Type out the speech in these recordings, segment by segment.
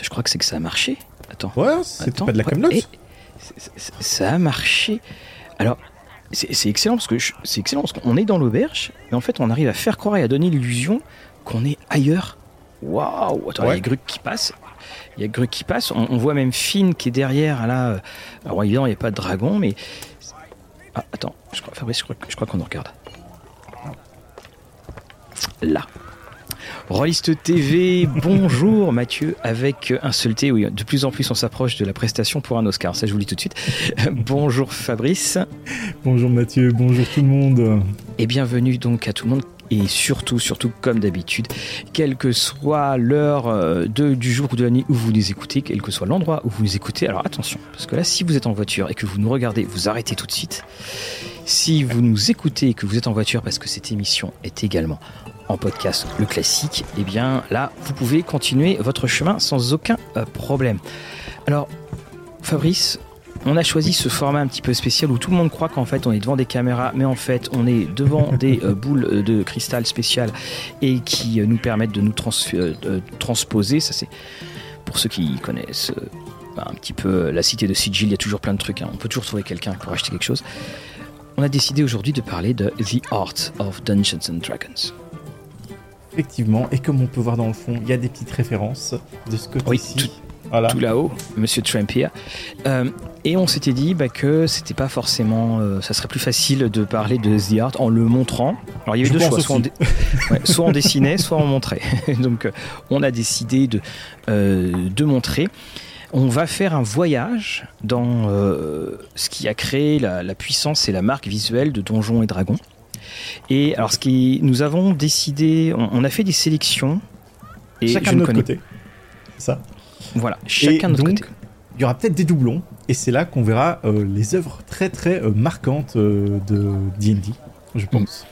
je crois que c'est que ça a marché. Attends. Ouais, c'était pas de la camelote. Ça a marché. Alors, c'est excellent parce que c'est excellent parce qu'on est dans l'auberge, mais en fait, on arrive à faire croire et à donner l'illusion qu'on est ailleurs. Waouh Attends, il y a Gruc qui passe. Il y a Gruc qui passe. On, voit même Finn qui est derrière. Là, alors évidemment, il n'y a pas de dragon, mais ah, attends, je crois, Fabrice, je crois qu'on nous regarde. Là. Rolliste TV, bonjour Mathieu, avec un seul T, oui, de plus en plus on s'approche de la prestation pour un Oscar, ça je vous le dis tout de suite. bonjour Fabrice. Bonjour Mathieu, bonjour tout le monde. Et bienvenue donc à tout le monde et surtout, surtout comme d'habitude, quelle que soit l'heure euh, du jour ou de la nuit où vous nous écoutez, quel que soit l'endroit où vous nous écoutez, alors attention, parce que là si vous êtes en voiture et que vous nous regardez, vous arrêtez tout de suite. Si vous nous écoutez et que vous êtes en voiture parce que cette émission est également en podcast le classique, eh bien là, vous pouvez continuer votre chemin sans aucun euh, problème. Alors, Fabrice, on a choisi ce format un petit peu spécial où tout le monde croit qu'en fait on est devant des caméras, mais en fait on est devant des euh, boules de cristal spéciales et qui euh, nous permettent de nous transposer. Ça c'est pour ceux qui connaissent un petit peu la cité de Sigil, il y a toujours plein de trucs. Hein. On peut toujours trouver quelqu'un pour acheter quelque chose. On a décidé aujourd'hui de parler de The Art of Dungeons and Dragons. Effectivement, et comme on peut voir dans le fond, il y a des petites références de ce côté-ci. tout, voilà. tout là-haut, Monsieur Trump Euh, et on s'était dit bah, que c'était pas forcément. Euh, ça serait plus facile de parler de The Art en le montrant. Alors il y avait deux choix, soit on, soit on, dessinait, soit on montrait. Donc euh, on a décidé de, euh, de montrer. On va faire un voyage dans ce qui a créé la, la puissance et la marque visuelle de Donjons et Dragons. Et alors, ce qui, nous avons décidé, on, a fait des sélections. Et chacun de notre côté. Ça. Voilà, chacun de notre côté. Il y aura peut-être des doublons, et c'est là qu'on verra euh, les œuvres très très euh, marquantes euh, de D&D, je pense.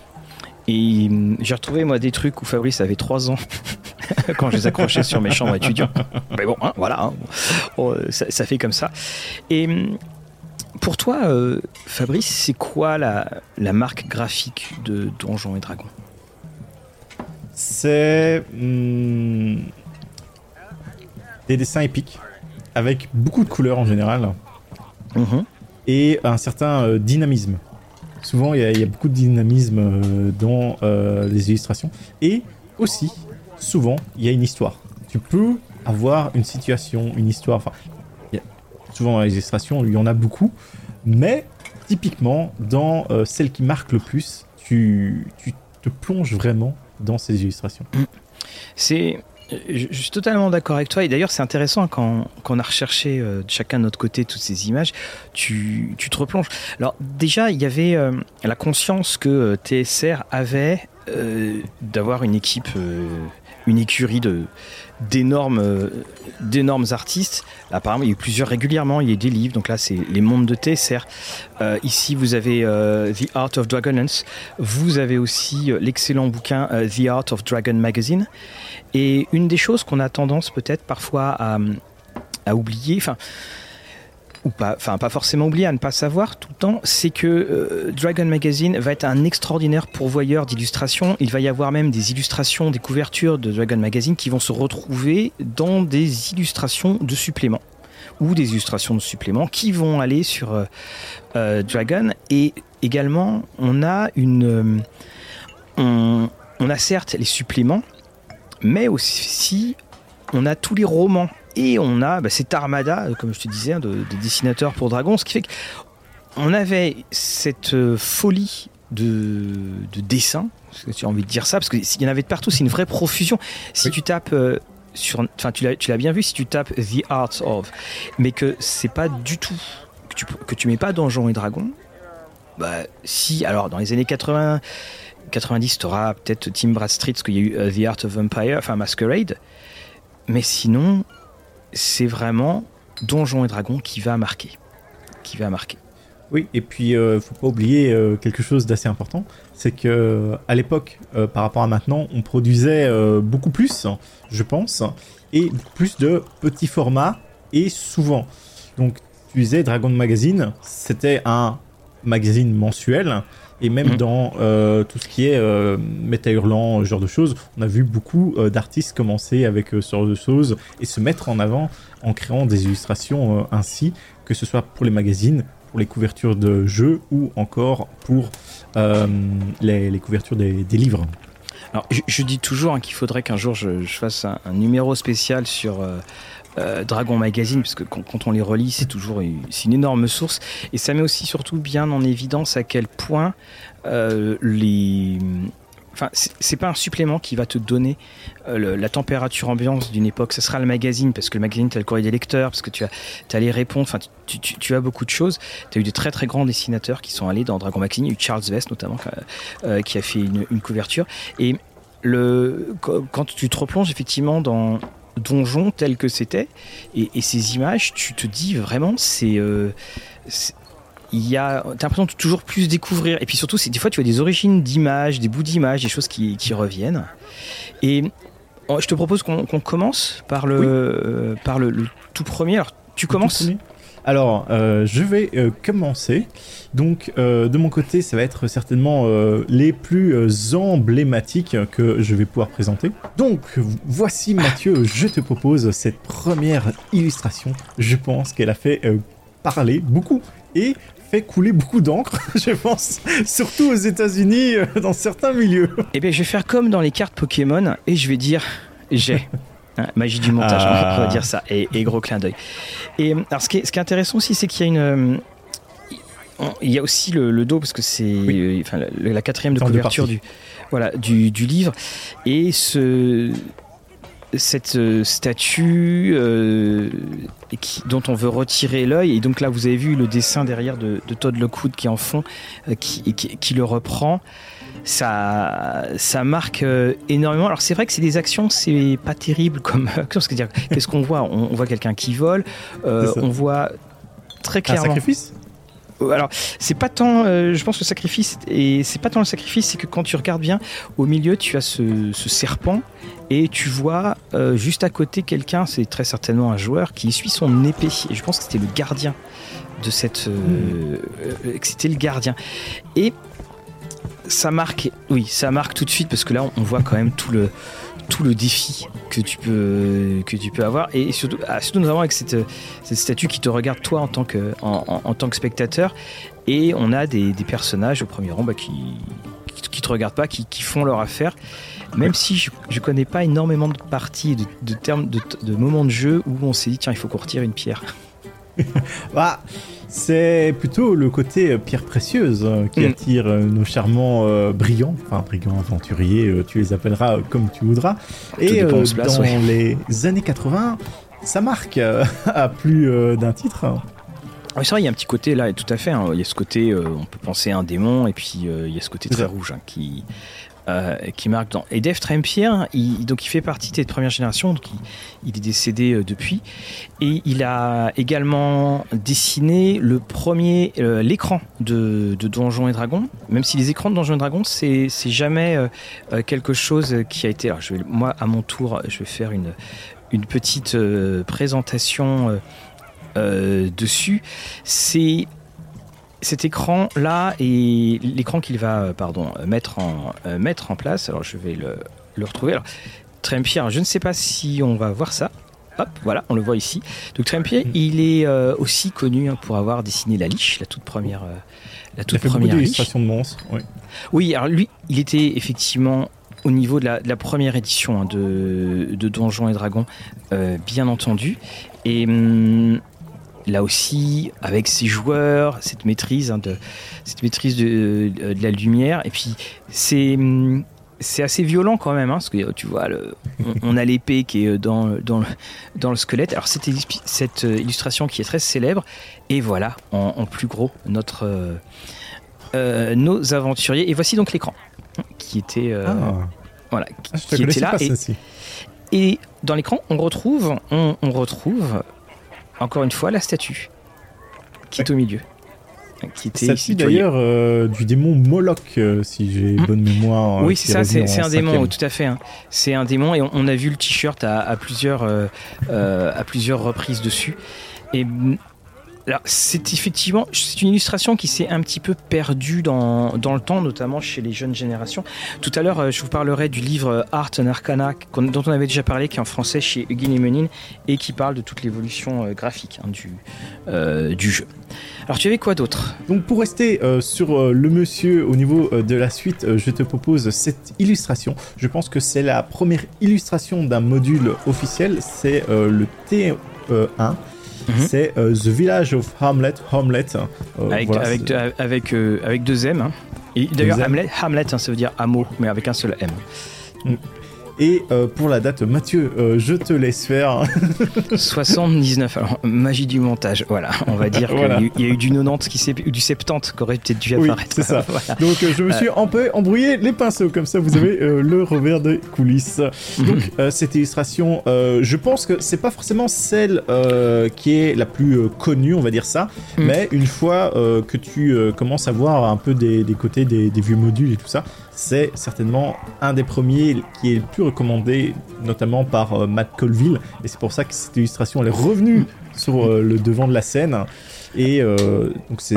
Et hum, j'ai retrouvé moi des trucs où Fabrice avait 3 ans quand je les accrochais sur mes chambres étudiants. Mais bon, hein, voilà, hein. oh, ça, ça, fait comme ça. Et hum, pour toi, euh, Fabrice, c'est quoi la, marque graphique de Donjons et Dragons? C'est hmm, des dessins épiques avec beaucoup de couleurs en général mhm. et un certain euh, dynamisme. Souvent, il y, a beaucoup de dynamisme euh, dans les illustrations et aussi, souvent, il y a une histoire. Tu peux avoir une situation, une histoire. Enfin, souvent dans les illustrations, il y en a beaucoup, mais typiquement, dans euh, celle qui marque le plus, tu, tu te plonges vraiment dans ces illustrations. C'est je suis totalement d'accord avec toi. Et d'ailleurs, c'est intéressant quand, quand, on a recherché euh, chacun de notre côté toutes ces images, tu, tu te replonges. Alors, déjà, il y avait euh, la conscience que TSR avait d'avoir une équipe, une écurie de, d'énormes euh, d'énormes artistes. apparemment, il y a eu plusieurs régulièrement. Il y a des livres. Donc là, c'est les mondes de TSR. Euh, ici, vous avez euh, The Art of Dragonlance. Vous avez aussi l'excellent bouquin The Art of Dragon Magazine. Et une des choses qu'on a tendance peut-être parfois à, oublier, ou pas, enfin pas forcément oublier, à ne pas savoir tout le temps, c'est que euh, Dragon Magazine va être un extraordinaire pourvoyeur d'illustrations. Il va y avoir même des illustrations, des couvertures de Dragon Magazine qui vont se retrouver dans des illustrations de suppléments ou des illustrations de suppléments qui vont aller sur euh, euh, Dragon. Et également, on a une, on a certes les suppléments, mais aussi on a tous les romans et on a bah, cette armada, comme je te disais, hein, de, dessinateurs pour Dragon, ce qui fait qu'on avait cette euh, folie de, de dessin, tu as envie de dire ça, parce qu'il y en avait de partout, c'est une vraie profusion. Si tu tapes euh, sur, enfin tu l'as bien vu, si tu tapes The Art of, mais que c'est pas du tout, que tu, que tu mets pas Donjons et Dragons, bah si, alors dans les années 80, 90, tu auras peut-être Team Bradstreet, parce qu'il y a eu euh, The Art of Empire, enfin Masquerade, mais sinon, c'est vraiment Donjons et Dragons qui va marquer. Qui va marquer. Oui, et puis euh, faut pas oublier euh, quelque chose d'assez important, c'est que euh, à l'époque, par rapport à maintenant, on produisait beaucoup plus, je pense, et plus de petits formats et souvent. Donc, tu disais Dragon Magazine, c'était un magazine mensuel Et même mm. dans tout ce qui est méta hurlant, ce genre de choses, on a vu beaucoup d'artistes commencer avec ce genre de choses et se mettre en avant en créant des illustrations ainsi, que ce soit pour les magazines, pour les couvertures de jeux ou encore pour les, couvertures des livres. Alors, je, dis toujours hein, qu'il faudrait qu'un jour je, fasse un, numéro spécial sur euh, euh, Dragon Magazine, parce que quand, on les relit, c'est toujours une, une énorme source. Et ça met aussi surtout bien en évidence à quel point euh, les Enfin, c'est pas un supplément qui va te donner la température ambiance d'une époque. Ce sera le magazine, parce que le magazine, tu as le courrier des lecteurs, parce que tu as, as les réponses, enfin, tu, as beaucoup de choses. Tu as eu de très très grands dessinateurs qui sont allés dans Dragon Magazine. Eu Charles Vest notamment, qui a fait une, une couverture. Et le, quand tu te replonges effectivement dans Donjon tel que c'était. Et, ces images, tu te dis vraiment c'est euh, il y a t'as l'impression de toujours plus découvrir. Et puis surtout c'est des fois tu as des origines d'images des bouts d'images des choses qui, qui, reviennent. Et oh, je te propose qu'on commence par le euh, par le, tout premier. Alors tu commences alors, euh, je vais euh, commencer. Donc, euh, de mon côté, ça va être certainement les plus emblématiques que je vais pouvoir présenter. Donc, voici Mathieu, je te propose cette première illustration. Je pense qu'elle a fait parler beaucoup et fait couler beaucoup d'encre, je pense, surtout aux États-Unis, dans certains milieux. Eh bien, je vais faire comme dans les cartes Pokémon et je vais dire j'ai. Magie du montage, on va ah. dire ça, et, gros clin d'œil. Et alors, ce qui est, ce qui est intéressant aussi, c'est qu'il y a une. Euh, il y a aussi le, dos parce que c'est euh, enfin, la, quatrième de couverture du, voilà, du, du, livre et ce, cette euh, statue qui, dont on veut retirer l'œil et donc là vous avez vu le dessin derrière de, de Todd Lockwood qui est en fond qui, qui, qui, le reprend ça, ça marque euh, énormément. Alors c'est vrai que c'est des actions, c'est pas terrible comme Qu'est-ce qu'on voit? On, voit quelqu'un qui vole, euh, on voit très clairement. Un sacrifice? Euh, alors, c'est pas tant, je pense, le sacrifice, et c'est pas tant le sacrifice, c'est que quand tu regardes bien, au milieu, tu as ce, serpent, et tu vois juste à côté quelqu'un, c'est très certainement un joueur, qui suit son épée. Et je pense que c'était le gardien de cette. Hmm. c'était le gardien. Et ça marque, oui, ça marque tout de suite parce que là, on voit quand même tout le tout le défi que tu peux que tu peux avoir et surtout, ah, surtout notamment avec cette, cette statue qui te regarde toi en tant que en, tant que spectateur et on a des, des personnages au premier rang bah, qui, qui, te regardent pas, qui, qui font leur affaire. Même si je, je connais pas énormément de parties, de, de termes, de, de moments de jeu où on s'est dit tiens il faut qu'on retire une pierre. bah, c'est plutôt le côté euh, pierre précieuse euh, qui mm. attire euh, nos charmants brillants, enfin brillants aventuriers, tu les appelleras comme tu voudras. Et dans les années 80, ça marque à plus d'un titre. Oui, c'est vrai, il y a un petit côté là, tout à fait. Hein. il y a ce côté, on peut penser à un démon, et puis il y a ce côté très rouge hein, qui, euh, qui marque dans. Et Dave Trempier, il, donc il fait partie de cette première génération, donc il, est décédé euh, depuis. Et il a également dessiné le premier, euh, l'écran de, Donjons et Dragons. Même si les écrans de Donjons et Dragons, c'est jamais quelque chose qui a été. Alors moi, à mon tour, je vais faire une, une petite présentation dessus. C'est cet écran là et l'écran qu'il va euh, pardon mettre en euh, mettre en place. Alors je vais le, le retrouver. Alors Trempier, je ne sais pas si on va voir ça. Hop, voilà, on le voit ici. Donc Trempier, mm. il est euh, aussi connu hein, pour avoir dessiné la liche, la toute première, la toute il a fait première de monstres. Oui. oui, alors lui, il était effectivement au niveau de la, première édition hein, de, de, Donjons et Dragons, bien entendu. Et hum, là aussi, avec ses joueurs, cette maîtrise, hein, de, cette maîtrise de, la lumière. Et puis, c'est c'est assez violent quand même, hein, parce que tu vois, le, on, a l'épée qui est dans, dans, le, dans le squelette. Alors, cette, cette illustration qui est très célèbre, et voilà, en, plus gros, notre, euh, euh, nos aventuriers. Et voici donc l'écran, qui était, euh, ah. voilà, qui, était là. et, et, dans l'écran, on retrouve, on, on retrouve encore une fois la statue qui est au milieu. Qui était d'ailleurs euh, du démon Moloch, euh, si j'ai hmm. bonne mémoire. Oui, c'est ça, c'est un démon, tout à fait. Hein. C'est un démon et on, a vu le t-shirt à, plusieurs, euh, à plusieurs reprises dessus. Et c'est effectivement c'est une illustration qui s'est un petit peu perdue dans, dans, le temps, notamment chez les jeunes générations. Tout à l'heure, euh, je vous parlerai du livre Art and Arcana dont on avait déjà parlé, qui est en français chez Huguin et Menin et qui parle de toute l'évolution euh, graphique hein, du, euh, du jeu. Alors tu avais quoi d'autre? Donc pour rester sur le monsieur au niveau de la suite, je te propose cette illustration. Je pense que c'est la première illustration d'un module officiel, c'est le T1. Mhm. C'est euh, The Village of Hamlet. Hamlet. Euh, avec, avec, avec, euh, avec, deux M. Hein. D'ailleurs, Hamlet, Hamlet hein, ça veut dire hameau, mais avec un seul M. Mm. Et euh, pour la date, Mathieu, euh, je te laisse faire. 79, alors magie du montage, voilà, on va dire qu'il y a eu du 90 qui ou du 70 qui aurait peut-être dû apparaître. c'est ça. Donc euh, je me suis un peu embrouillé les pinceaux, comme ça vous avez le revers des coulisses. Mhm. Donc cette illustration, je pense que c'est pas forcément celle qui est la plus connue, on va dire ça, mhm. mais une fois que tu commences à voir un peu des, côtés des, des vieux modules et tout ça, c'est certainement un des premiers qui est le plus recommandé, notamment par euh, Matt Colville. Et c'est pour ça que cette illustration elle est revenue sur euh, le devant de la scène. Et euh, donc c'est.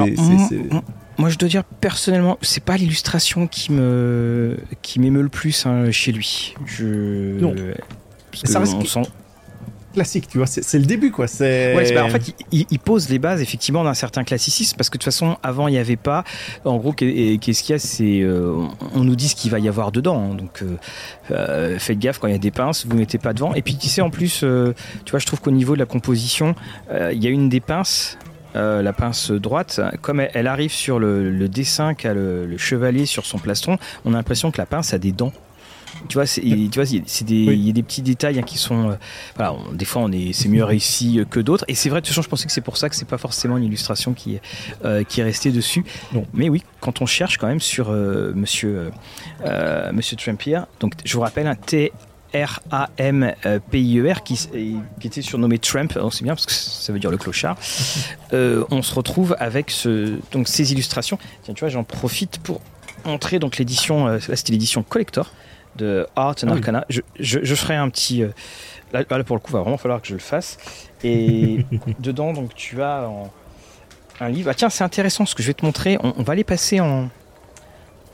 Moi, je dois dire personnellement, c'est pas l'illustration qui me qui m'émeut le plus hein, chez lui. Je. Non. ça reste classique, tu vois. C'est le début, quoi. Ouais, en fait, il, pose les bases effectivement d'un certain classicisme parce que de toute façon, avant, il n'y avait pas. En gros, qu'est-ce qu'il y a C'est euh, on nous dit ce qu'il va y avoir dedans. Hein. donc, euh, euh, faites gaffe quand il y a des pinces, vous mettez pas devant. Et puis, tu sais, en plus, tu vois, je trouve qu'au niveau de la composition, il y a une des pinces. la pince droite, comme elle, arrive sur le, dessin qu'a le, chevalier sur son plastron, on a l'impression que la pince a des dents. Tu vois, tu vois, il y a des petits détails hein, qui sont, euh, voilà, des fois on est, c'est mieux réussi que d'autres. Et c'est vrai, de toute façon, je pensais que c'est pour ça que c'est pas forcément une illustration qui, euh, qui est restée dessus. Non. Mais oui, quand on cherche quand même sur euh, Monsieur, Monsieur Trampier, donc je vous rappelle un T. R-A-M-P-I-E-R qui, qui, était surnommé Trump, on sait bien parce que ça veut dire le clochard. on se retrouve avec ce, donc ces illustrations. Tiens, tu vois, j'en profite pour montrer donc l'édition. là, c'était l'édition collector de Art and ah Arcana. Je, je, ferai un petit. Euh, là, pour le coup, il va vraiment falloir que je le fasse. Et dedans, donc, tu as un livre. Ah, tiens, c'est intéressant ce que je vais te montrer. On, va les passer en,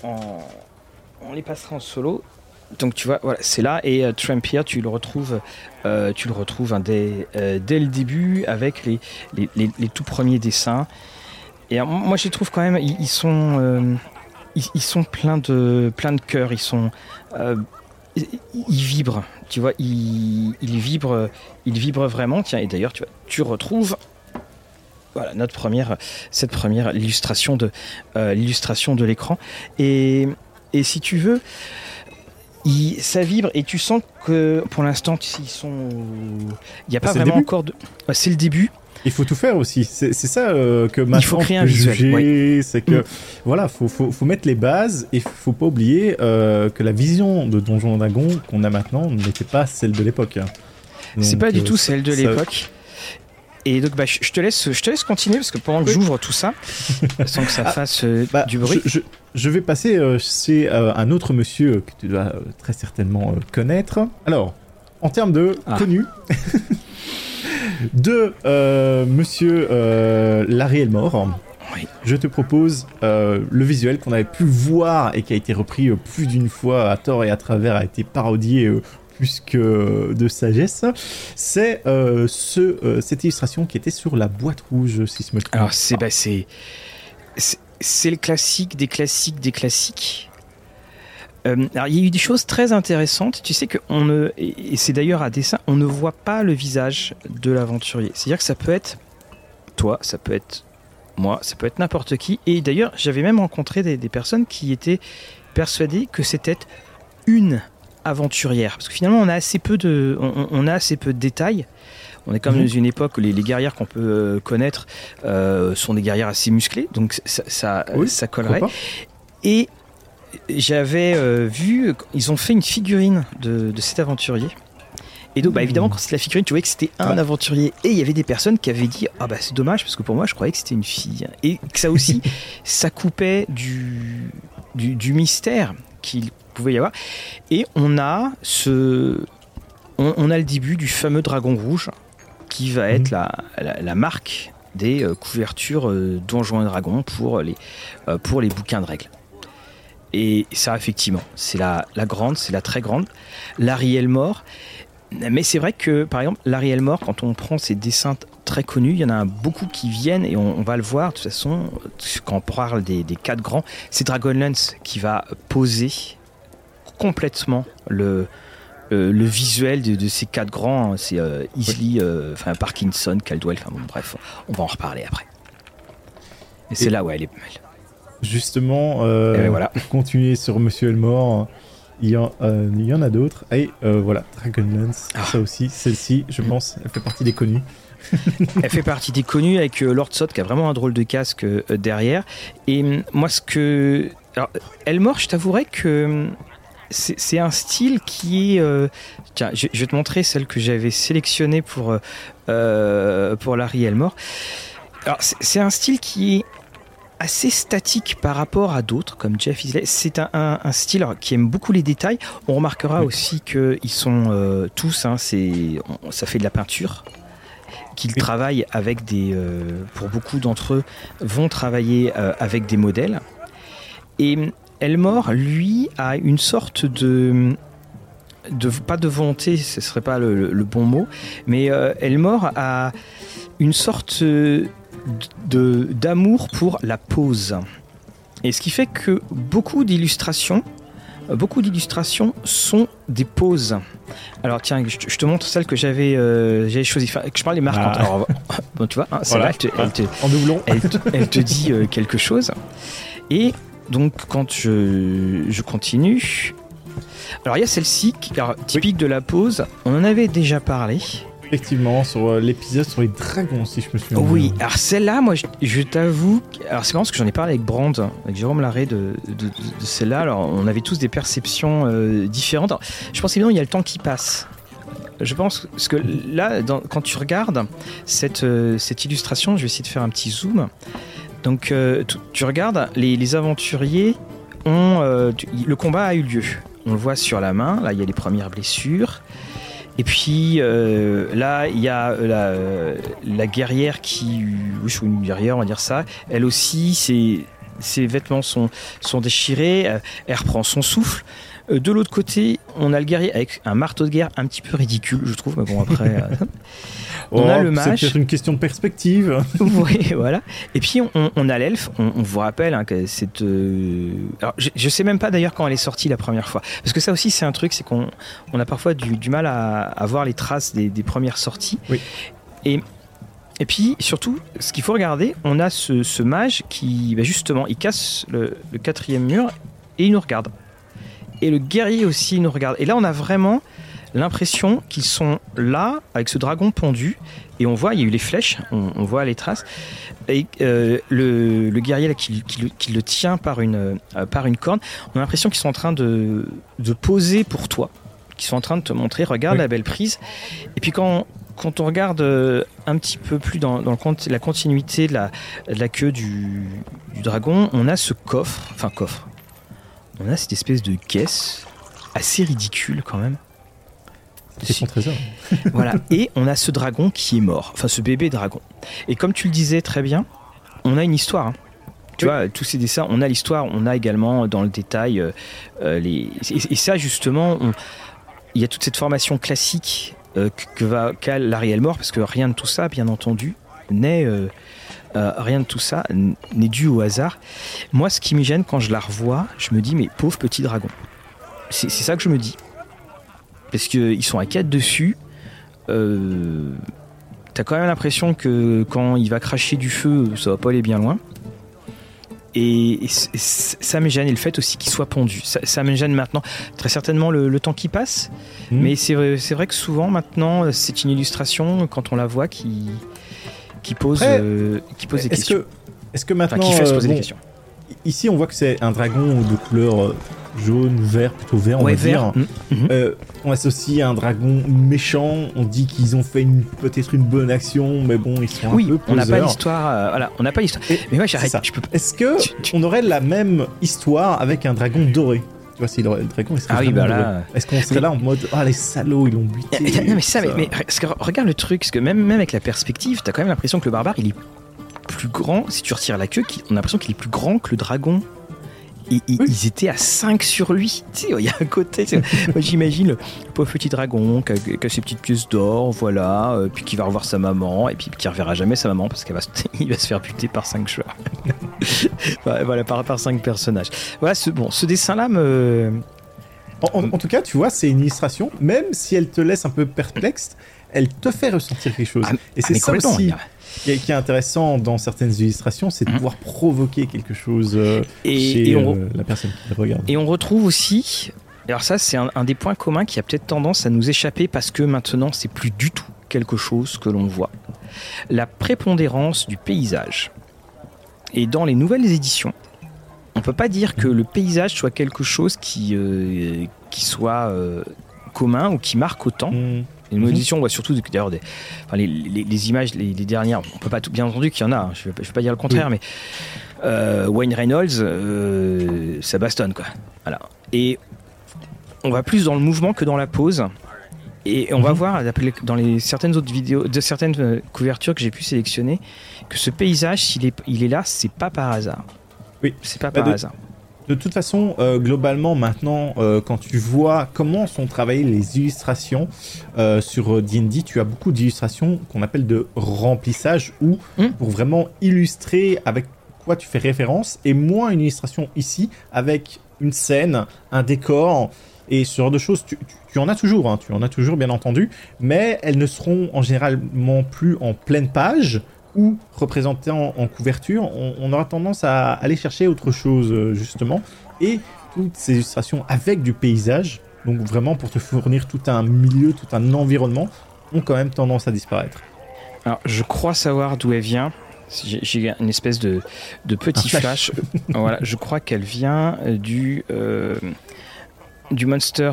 On les passera en solo. Donc tu vois, voilà, c'est là et euh, Trampier, tu le retrouves, euh, tu le retrouves hein, dès, dès, le début avec les, les, les, tout premiers dessins. Et moi, je les trouve quand même, ils, sont, ils, sont pleins de, plein de cœur. Ils sont, euh, il vibre, tu vois, il, vibre, il vibre vraiment. Tiens, et d'ailleurs, tu, tu retrouves voilà notre première, cette première illustration de euh, l'illustration de l'écran. Et, et, si tu veux, il, ça vibre et tu sens que pour l'instant, ils sont, il n'y a pas vraiment encore de. C'est le début. Il faut tout faire aussi. C'est ça euh, que maintenant il faut créer un visuel. C'est que mm. voilà, faut, faut, faut, mettre les bases et faut pas oublier euh, que la vision de Donjon Dragon qu'on a maintenant n'était pas celle de l'époque. Hein. C'est pas du euh, tout celle de l'époque. Et donc, bah, je, te laisse, je te laisse continuer parce que pendant que j'ouvre tout ça, sans que ça ah, fasse bah, du bruit. Je, je, vais passer c'est un autre monsieur que tu dois très certainement connaître. Alors, en termes de ah. connu. de euh, Monsieur euh, Larry Elmore. Je te propose euh, le visuel qu'on avait pu voir et qui a été repris plus d'une fois à tort et à travers, a été parodié plus que de sagesse. C'est ce, cette illustration qui était sur la boîte rouge, si je me trompe. Alors c'est bah, le classique des classiques des classiques. Euh, alors, il y a eu des choses très intéressantes. Tu sais que on ne, et c'est d'ailleurs à dessin, on ne voit pas le visage de l'aventurier. C'est-à-dire que ça peut être toi, ça peut être moi, ça peut être n'importe qui. Et d'ailleurs, j'avais même rencontré des, personnes qui étaient persuadées que c'était une aventurière. Parce que finalement, on a assez peu de, on, a assez peu de détails. On est comme mhm. dans une époque où les, guerrières qu'on peut euh, connaître euh, sont des guerrières assez musclées, donc ça, ça, ça collerait. Et j'avais euh, vu, ils ont fait une figurine de, cet aventurier. Et donc, bah, mmh. évidemment, quand c'était la figurine, tu voyais que c'était un aventurier. Et il y avait des personnes qui avaient dit Ah, bah, c'est dommage, parce que pour moi, je croyais que c'était une fille. Et que ça aussi, ça coupait du, du, mystère qu'il pouvait y avoir. Et on a ce. On, a le début du fameux dragon rouge, qui va être mmh. la, la, marque des couvertures Donjons et Dragons pour les, pour les bouquins de règles. Et ça, effectivement, c'est la, la grande, c'est la très grande. Larry Elmore. Mais c'est vrai que, par exemple, Larry Elmore, quand on prend ses dessins très connus, il y en a beaucoup qui viennent, et on, va le voir, de toute façon, quand on parle des, des quatre grands, c'est Dragonlance qui va poser complètement le, le, visuel de, ces quatre grands. C'est euh, Easley, euh, enfin Parkinson, Caldwell, enfin bon, bref, on va en reparler après. Et, c'est là où elle est belle. Justement, euh, ben voilà. pour continuer sur Monsieur Elmore, il y, en, euh, il y en a d'autres. Et euh, voilà, Dragonlance, ah. ça aussi, celle-ci, je pense, elle fait partie des connus. elle fait partie des connus avec Lord Sot qui a vraiment un drôle de casque derrière. Et hum, moi, ce que. Alors, Elmore, je t'avouerais que hum, c'est un style qui est. Tiens, je, vais te montrer celle que j'avais sélectionnée pour, pour Larry Elmore. Alors, c'est un style qui est assez statique par rapport à d'autres, comme Jeff Isley. C'est un, style qui aime beaucoup les détails. On remarquera aussi qu'ils sont euh, tous, hein, ça fait de la peinture, qu'ils travaillent avec des, euh, pour beaucoup d'entre eux, vont travailler euh, avec des modèles. Et Elmore, lui, a une sorte de, de pas de volonté, ce serait pas le, le bon mot, mais Elmore a une sorte d'amour pour la pose. Et ce qui fait que beaucoup d'illustrations, beaucoup d'illustrations sont des poses. Alors tiens, je, te montre celle que j'avais euh, choisie. je parle des marquantes. Ah. bon, tu vois, hein, celle-là, elle, te dit euh, quelque chose. Et donc quand je, je continue, alors il y a celle-ci, typique de la pose. On en avait déjà parlé. Effectivement, sur euh, l'épisode sur les dragons, si je me souviens. Oui, alors celle-là, moi, je, t'avoue. Alors, c'est marrant parce que j'en ai parlé avec Brand, avec Jérôme Larré de, de, celle-là. Alors, on avait tous des perceptions euh, différentes. je pense évidemment, il y a le temps qui passe. Je pense parce que là, quand tu regardes cette, euh, cette illustration, je vais essayer de faire un petit zoom. Donc, tu, regardes, les, aventuriers ont. le combat a eu lieu. On le voit sur la main. Là, il y a les premières blessures. Et puis euh, là, il y a euh, la, euh, la, guerrière qui, oui, une guerrière, on va dire ça. Elle aussi, ses, ses vêtements sont, sont déchirés. Elle reprend son souffle. De l'autre côté, on a le guerrier avec un marteau de guerre un petit peu ridicule, je trouve. Mais bon, après, on a oh, le mage. C'est peut-être une question de perspective. oui, voilà. Et puis on, a l'elfe. On, vous rappelle hein, que c'est. Alors, je, ne sais même pas d'ailleurs quand elle est sortie la première fois, parce que ça aussi c'est un truc, c'est qu'on on a parfois du, mal à, à, voir les traces des, premières sorties. Oui. Et et puis surtout, ce qu'il faut regarder, on a ce, mage qui, bah, justement, il casse le, le, quatrième mur et il nous regarde et le guerrier aussi nous regarde. Et là, on a vraiment l'impression qu'ils sont là avec ce dragon pendu. Et on voit il y a eu les flèches on, voit les traces. Et euh, le, guerrier là, qui, le tient par une, euh, par une corne on a l'impression qu'ils sont en train de, de poser pour toi. Qu'ils sont en train de te montrer regarde la belle prise. Et puis quand quand on regarde euh, un petit peu plus dans, dans la continuité de la, la queue du, du dragon on a ce coffre enfin coffre. On a cette espèce de caisse assez ridicule quand même. C'est son trésor. voilà. Et on a ce dragon qui est mort. Enfin, ce bébé dragon. Et comme tu le disais très bien, on a une histoire. Hein. Tu vois, tous ces dessins, on a l'histoire, on a également dans le détail euh, euh, les. Et, ça, justement, il y a toute cette formation classique euh, que va qu'a Larry Elmore, parce que rien de tout ça, bien entendu, n'est euh, rien de tout ça n'est dû au hasard. Moi, ce qui me gêne quand je la revois, je me dis, mais pauvre petit dragon. C'est ça que je me dis. Parce qu'ils sont à quatre dessus. Euh, T'as quand même l'impression que quand il va cracher du feu, ça va pas aller bien loin. Et, ça me gêne. Et le fait aussi qu'il soit pondu. Ça, me gêne maintenant. Très certainement le, temps qui passe. Mmh. Mais c'est vrai, que souvent, maintenant, c'est une illustration, quand on la voit, qui, qui pose, euh, qui pose des questions. Est-ce que maintenant. qui fait se poser des euh, questions. Ici, on voit que c'est un dragon de couleur euh, jaune, vert, plutôt vert, on va dire. Mm, mm-hmm. on associe un dragon méchant. On dit qu'ils ont fait peut-être une bonne action, mais bon, ils sont oui, un peu on n'a pas l'histoire. voilà, on n'a pas l'histoire. Mais moi, j'arrête. Peux... Est-ce que on aurait la même histoire avec un dragon doré? Tu vois, si le dragon ah oui, bah là... Est-ce qu'on serait là en mode Ah, les salauds, ils l'ont buté Non, mais ça, Mais, regarde le truc, parce que même, même avec la perspective, t'as quand même l'impression que le barbare, il est plus grand. Si tu retires la queue, on a l'impression qu'il est plus grand que le dragon. Et, ils étaient à 5 sur lui. Tu sais, il y a un côté. Moi, j'imagine le pauvre petit dragon qui a, ses petites pièces d'or, voilà, euh, puis qui va revoir sa maman, et puis qui reverra jamais sa maman parce qu'il va, se, va se faire buter par 5 chats. voilà, par, par 5 personnages. Voilà, ce, bon, ce dessin-là me. En, tout cas, tu vois, c'est une illustration, même si elle te laisse un peu perplexe, elle te fait ressentir quelque chose. Ah, et c'est ah, ça aussi qui est, intéressant dans certaines illustrations, c'est de mhm. pouvoir provoquer quelque chose euh, chez euh, la personne qui regarde. Et on retrouve aussi, alors ça c'est un, des points communs qui a peut-être tendance à nous échapper parce que maintenant c'est plus du tout quelque chose que l'on voit. La prépondérance du paysage. Et dans les nouvelles éditions, on peut pas dire que le paysage soit quelque chose qui, euh, qui soit commun ou qui marque autant. Mm. Les nouvelles éditions, on voit surtout d'ailleurs des, les, images, les, dernières, on peut pas tout, bien entendu qu'il y en a, hein, je ne vais, pas dire le contraire, mais euh, Wayne Reynolds, euh, ça bastonne quoi. Voilà. Et on va plus dans le mouvement que dans la pose. Et on va mhm. voir dans les certaines autres vidéos, de certaines euh, couvertures que j'ai pu sélectionner, que ce paysage, s'il est, il est là, c'est pas par hasard. Oui. C'est pas bah, par hasard. De toute façon, euh, globalement, maintenant, euh, quand tu vois comment sont travaillées les illustrations euh, sur D&D, tu as beaucoup d'illustrations qu'on appelle de remplissage, ou hmm. pour vraiment illustrer avec quoi tu fais référence, et moins une illustration ici avec une scène, un décor, et ce genre de choses. Tu, en as toujours, hein, tu en as toujours, bien entendu, mais elles ne seront en généralement plus en pleine page, ou représenté en, couverture, on, aura tendance à aller chercher autre chose euh, justement. Et toutes ces illustrations avec du paysage, donc vraiment pour te fournir tout un milieu, tout un environnement, ont quand même tendance à disparaître. Alors je crois savoir d'où elle vient. J'ai une espèce de, petit flash. voilà, je crois qu'elle vient euh, du euh, du Monster,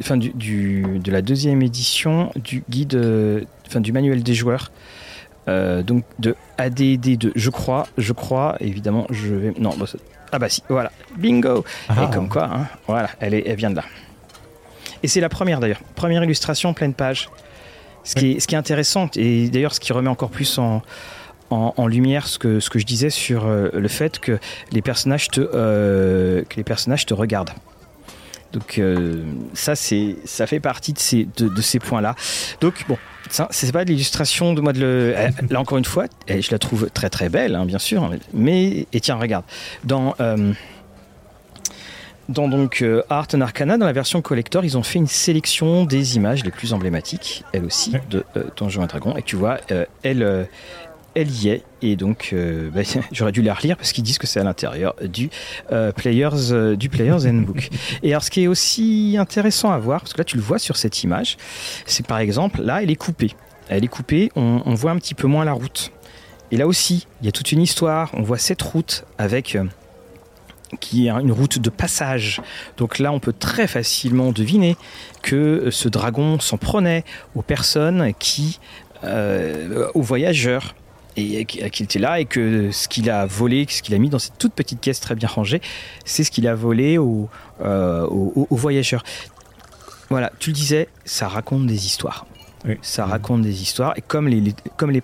enfin du, de la deuxième édition du guide, enfin du manuel des joueurs. Euh, donc de ADD2, je crois, je crois, évidemment, je vais. Non, bah, ah bah si, voilà, bingo ah. Et comme quoi, hein, voilà, elle, est, elle vient de là. Et c'est la première d'ailleurs, première illustration pleine page. Ce qui, est, ce qui est intéressant, et d'ailleurs ce qui remet encore plus en, en, lumière ce que, ce que je disais sur euh, le fait que les personnages te, euh, que les personnages te regardent. Donc ça, c'est, ça fait partie de ces, de, de ces points-là. Donc bon, c'est pas de l'illustration de moi de le. Euh, là encore une fois, je la trouve très très belle, hein, bien sûr. Mais et tiens, regarde, dans euh, dans donc euh, Art and Arcana, dans la version collector, ils ont fait une sélection des images les plus emblématiques, elle aussi, de Donjons et Dragons. Et tu vois, elle elle y est. Et donc, euh, bah, j'aurais dû la relire parce qu'ils disent que c'est à l'intérieur du, euh, Players, euh, du Players Handbook. et alors, ce qui est aussi intéressant à voir, parce que là, tu le vois sur cette image, c'est par exemple, là, elle est coupée. Elle est coupée, on, voit un petit peu moins la route. Et là aussi, il y a toute une histoire. On voit cette route avec qui est une route de passage. Donc là, on peut très facilement deviner que ce dragon s'en prenait aux personnes qui, aux voyageurs et qu'il était là et que ce qu'il a volé, ce qu'il a mis dans cette toute petite caisse très bien rangée, c'est ce qu'il a volé aux, euh, voyageurs. Voilà, tu le disais, ça raconte des histoires. Ça raconte des histoires et comme les, comme les,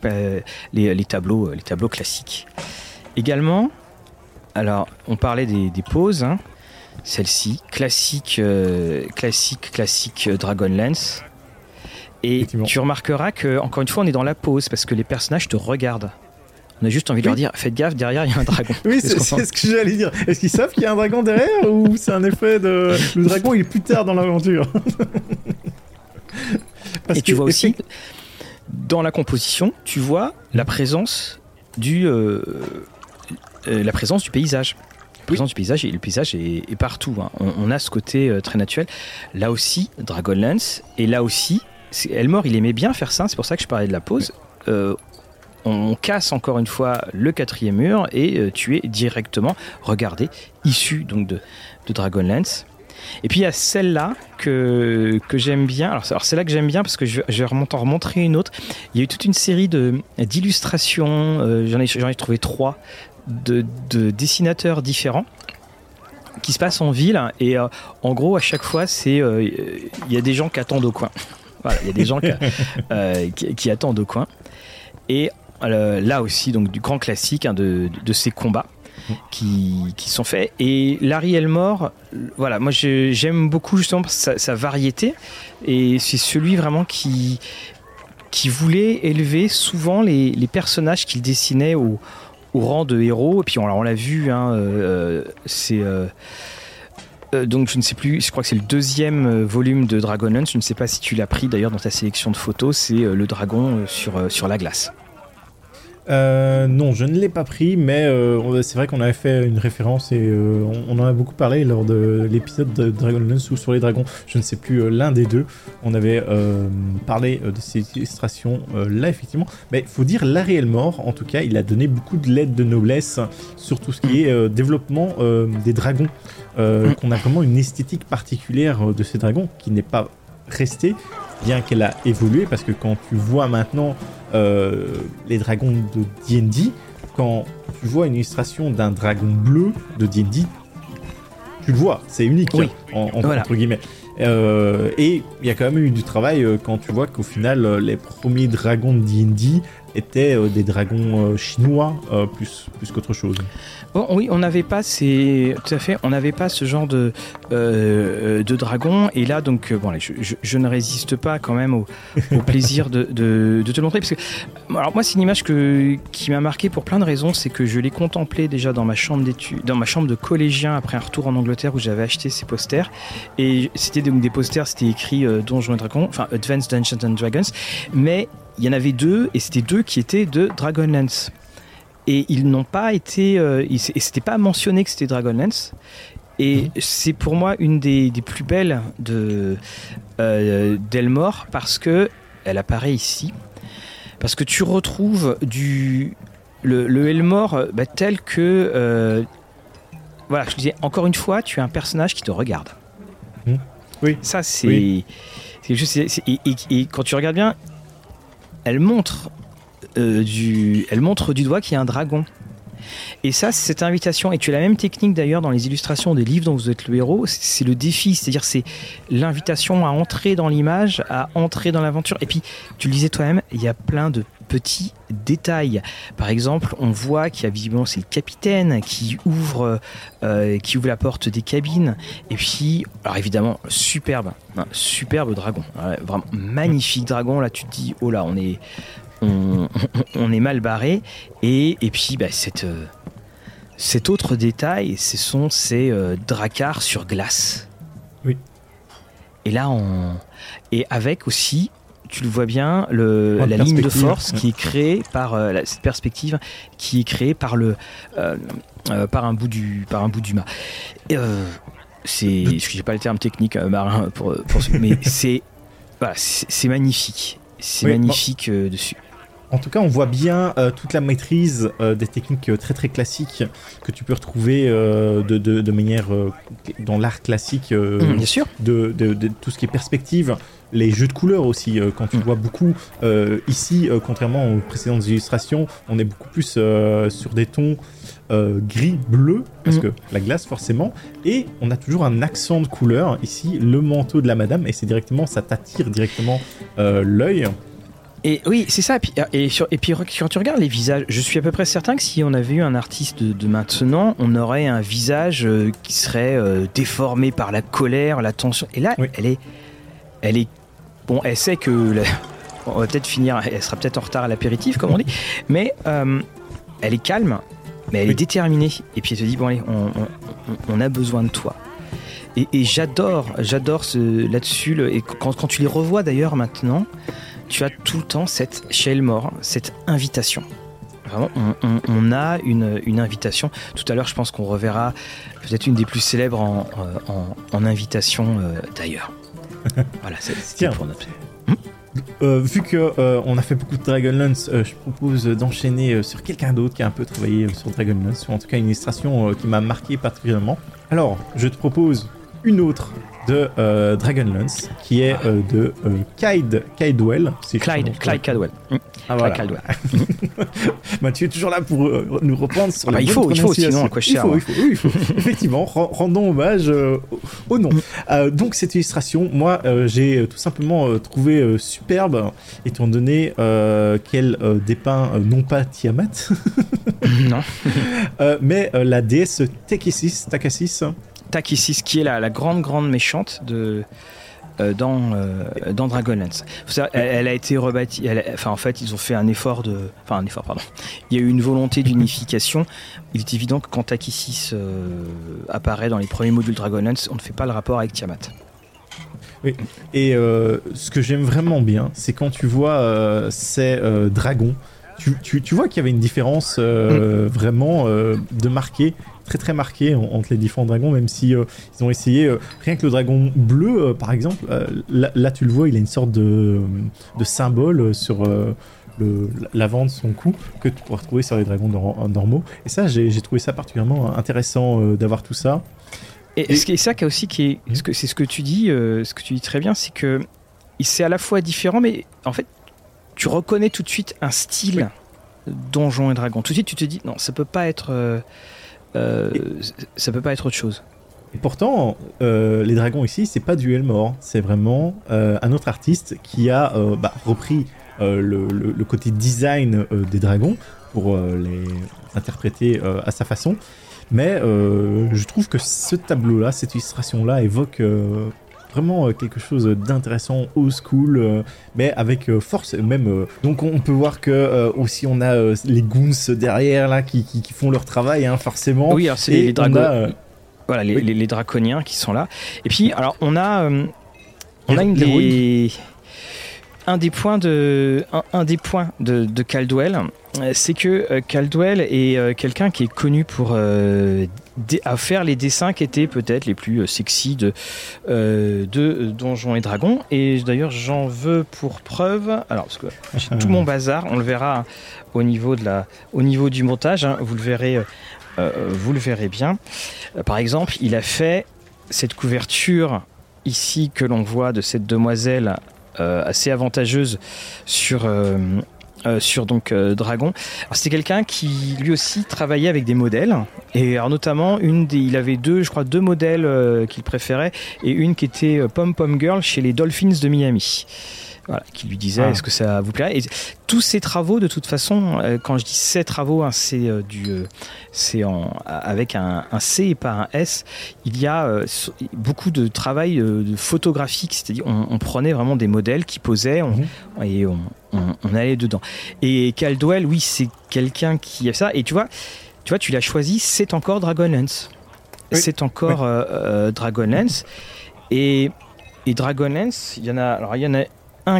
les, tableaux les tableaux classiques. Également, alors on parlait des, des poses. Hein. Celle-ci, classique, euh, classique, classique Dragonlance. Et tu remarqueras que, encore une fois, on est dans la pause parce que les personnages te regardent. On a juste envie de leur dire faites gaffe, derrière il y a un dragon. oui, c'est ce que j'allais dire. Est-ce qu'ils savent qu'il y a un dragon derrière ou c'est un effet de. Le dragon il est plus tard dans l'aventure? Et tu vois aussi, dans la composition, tu vois la présence du. Euh, euh, la présence du paysage. La présence du paysage, et le paysage est, partout. Hein. On, a ce côté euh, très naturel. Là aussi, Dragonlance, et là aussi, Elmore, il aimait bien faire ça, c'est pour ça que je parlais de la pause. Euh, on casse encore une fois le quatrième mur et euh, tu es directement regardé, issu donc de, Dragonlance. Et puis il y a celle-là que, que j'aime bien. Alors, c'est là que j'aime bien parce que je, vais en remontrer une autre. Il y a eu toute une série d'illustrations, euh, j'en ai, ai, trouvé trois, de, de, dessinateurs différents qui se passent en ville. Et en gros, à chaque fois, c'est il y a des gens qui attendent au coin il y a des gens euh, qui, attendent au coin. Et là aussi donc du grand classique hein, de, ces combats qui, sont faits. Et Larry Elmore, voilà, moi j'aime beaucoup justement sa, variété et c'est celui vraiment qui qui voulait élever souvent les, personnages qu'il dessinait au, rang de héros. Et puis on, on l'a vu, hein, euh, c'est euh, donc je ne sais plus, je crois que c'est le deuxième euh, volume de Dragonlance. Je ne sais pas si tu l'as pris d'ailleurs dans ta sélection de photos. C'est le dragon sur la glace. Euh, non, je ne l'ai pas pris, mais euh, c'est vrai qu'on avait fait une référence et euh, on, en a beaucoup parlé lors de l'épisode de Dragonlance ou sur les dragons, je ne sais plus l'un des deux. On avait parlé de ces illustrations là, effectivement. Mais il faut dire, la réelle mort, en tout cas, il a donné beaucoup de lettres de noblesse sur tout ce qui est développement des dragons. qu'on a vraiment une esthétique particulière de ces dragons qui n'est pas restée, bien qu'elle a évolué, parce que quand tu vois maintenant les dragons de D&D, quand tu vois une illustration d'un dragon bleu de D&D, tu le vois, c'est unique oui. en, entre guillemets. Euh, et il y a quand même eu du travail euh, quand tu vois qu'au final les premiers dragons de D&D étaient des dragons chinois plus, plus qu'autre chose. Bon, oui, on n'avait pas ces, tout à fait, on n'avait pas ce genre de euh, de dragon. Et là, donc, euh, bon, je, ne résiste pas quand même au, plaisir de, de, te le montrer parce que, alors moi, c'est une image que qui m'a marqué pour plein de raisons. C'est que je l'ai contemplé déjà dans ma chambre d'études, dans ma chambre de collégien après un retour en Angleterre où j'avais acheté ces posters. Et c'était donc des posters, c'était écrit euh, Donjons et Dragons, enfin Advanced Dungeons and Dragons, mais il y en avait deux et c'était deux qui étaient de Dragonlance et ils n'ont pas été, euh, et c'était pas mentionné que c'était Dragonlance. Et mhm. c'est pour moi une des, plus belles de euh, d'Elmore parce que elle apparaît ici, parce que tu retrouves du le, Elmore bah, tel que euh, voilà, je disais encore une fois, tu as un personnage qui te regarde. Mhm. Oui. Ça c'est, et, quand tu regardes bien, elle montre euh, du, elle montre du doigt qu'il y a un dragon. Et ça, cette invitation, et tu as la même technique d'ailleurs dans les illustrations des livres dont vous êtes le héros, c'est le défi, c'est-à-dire c'est l'invitation à entrer dans l'image, à entrer dans l'aventure. Et puis, tu le disais toi-même, il y a plein de petits détails. Par exemple, on voit qu'il y a visiblement c'est le capitaine qui ouvre, euh, qui ouvre la porte des cabines. Et puis, alors évidemment, superbe, superbe dragon, vraiment magnifique dragon. Là, tu te dis, oh là, on est on, est mal barré. Et, et puis, bah, cette, euh, cet autre détail, ce sont ces euh, dracars sur glace. Oui. Et là, on. Et avec aussi, tu le vois bien, le, la ligne de force qui est créée par euh, cette perspective qui est créée par le par un bout du par un bout du mât. c'est, j'ai pas le terme technique marin pour, pour mais c'est voilà, c'est magnifique, c'est magnifique dessus. En tout cas, on voit bien euh, toute la maîtrise euh, des techniques euh, très très classiques que tu peux retrouver de, de, manière dans l'art classique. Mmh, bien sûr. De, de, tout ce qui est perspective, les jeux de couleurs aussi. quand tu mmh. vois beaucoup ici, contrairement aux précédentes illustrations, on est beaucoup plus sur des tons gris bleu parce mmh. que la glace forcément. Et on a toujours un accent de couleur ici, le manteau de la madame, et c'est directement ça t'attire directement l'œil. Et oui, c'est ça. Et puis, et, puis, quand tu regardes les visages, je suis à peu près certain que si on avait eu un artiste de, maintenant, on aurait un visage euh, qui serait euh, déformé par la colère, la tension. Et là, elle est, elle est, bon, elle sait que, on va peut-être finir, elle sera peut-être en retard à l'apéritif, comme on dit, mais euh, elle est calme, mais elle est déterminée. Et puis elle te dit bon allez, on, a besoin de toi. Et, j'adore, j'adore ce là-dessus. Et quand, quand tu les revois d'ailleurs maintenant tu as tout le temps cette, chez Elmore, cette invitation. Vraiment, on, a une, invitation. Tout à l'heure, je pense qu'on reverra peut-être une des plus célèbres en, euh, invitation euh, d'ailleurs. voilà, c'est pour notre. Hmm euh, vu que on a fait beaucoup de Dragonlance, je propose d'enchaîner sur quelqu'un d'autre qui a un peu travaillé sur Dragonlance, ou en tout cas une illustration qui m'a marqué particulièrement. Alors, je te propose une autre de euh, Dragonlance, qui est euh, de euh, Clyde Caldwell. Si Clyde, Clyde Caldwell. Ah voilà. Caldwell. bah, tu es toujours là pour nous reprendre sur ah la bah, il faut, il faut, sinon quoi il faut, il faut, il faut. Effectivement, rendons hommage au nom. Mm. donc cette illustration, moi, j'ai tout simplement trouvé superbe, étant donné qu'elle dépeint non pas Tiamat, non, mais la déesse Takesis, Takasis. Takisis, qui est la, la grande, grande méchante de, euh, dans, euh, dans Dragonlance. Elle, a été rebâtie. enfin, en fait, ils ont fait un effort de. Enfin, un effort, pardon. Il y a eu une volonté d'unification. Il est évident que quand Takisis euh, apparaît dans les premiers modules Dragonlance, on ne fait pas le rapport avec Tiamat. Oui. Et ce que j'aime vraiment bien, c'est quand tu vois ces dragons, tu, tu, tu vois qu'il y avait une différence mm. vraiment de marqué très très marqué entre les différents dragons, même si euh, ils ont essayé euh, rien que le dragon bleu, euh, par exemple. Là, tu le vois, il a une sorte de, de symbole sur l'avant de son cou que tu pourras retrouver sur les dragons normaux. Et ça, j'ai trouvé ça particulièrement intéressant d'avoir tout ça. Et, ce qui est ça qui aussi qui est, mmh. c'est ce que tu dis, ce que tu dis très bien, c'est que c'est à la fois différent, mais en fait, tu reconnais tout de suite un style donjon et dragon. Tout de suite, tu te dis non, ça peut pas être euh, ça peut pas être autre chose. Et pourtant, euh, les dragons ici, c'est pas du Elmore, c'est vraiment euh, un autre artiste qui a bah, repris le, côté design des dragons pour les interpréter à sa façon. Mais je trouve que ce tableau-là, cette illustration-là, évoque vraiment euh, quelque chose d'intéressant, old school, euh, mais avec euh, force même. donc on peut voir que aussi on a les goons derrière là qui, qui, font leur travail, hein, forcément. Oui, c'est les dragons. Voilà, les, les, draconiens qui sont là. Et puis, alors, on a, on a une des un des points de, un, des points de, Caldwell, euh, c'est que euh, Caldwell est euh, quelqu'un qui est connu pour faire les dessins qui étaient peut-être les plus sexy de, Donjons et Dragons. Et d'ailleurs, j'en veux pour preuve. Alors, tout mon bazar, on le verra au niveau, du montage, hein, vous le verrez. bien. par exemple, il a fait cette couverture ici que l'on voit de cette demoiselle assez avantageuse sur euh, euh, Dragon. C'était quelqu'un qui lui aussi travaillait avec des modèles et notamment une il avait deux, je crois deux modèles qu'il préférait et une qui était Pom Pom Girl chez les Dolphins de Miami qui lui disait ah. est-ce que ça vous plaît Et tous ces travaux, de toute façon, euh, quand je dis ces travaux, hein, c'est euh, du, euh, c'est avec un, C et pas un S. Il y a beaucoup de travail de photographique, c'est-à-dire on, prenait vraiment des modèles qui posaient on, mhm. et on, on, allait dedans. Et Caldwell, oui, c'est quelqu'un qui a ça. Et tu vois, tu vois, tu l'as choisi, c'est encore Dragonlance. C'est encore Dragonlance. Et et Dragonlance, il y en a, alors il y en a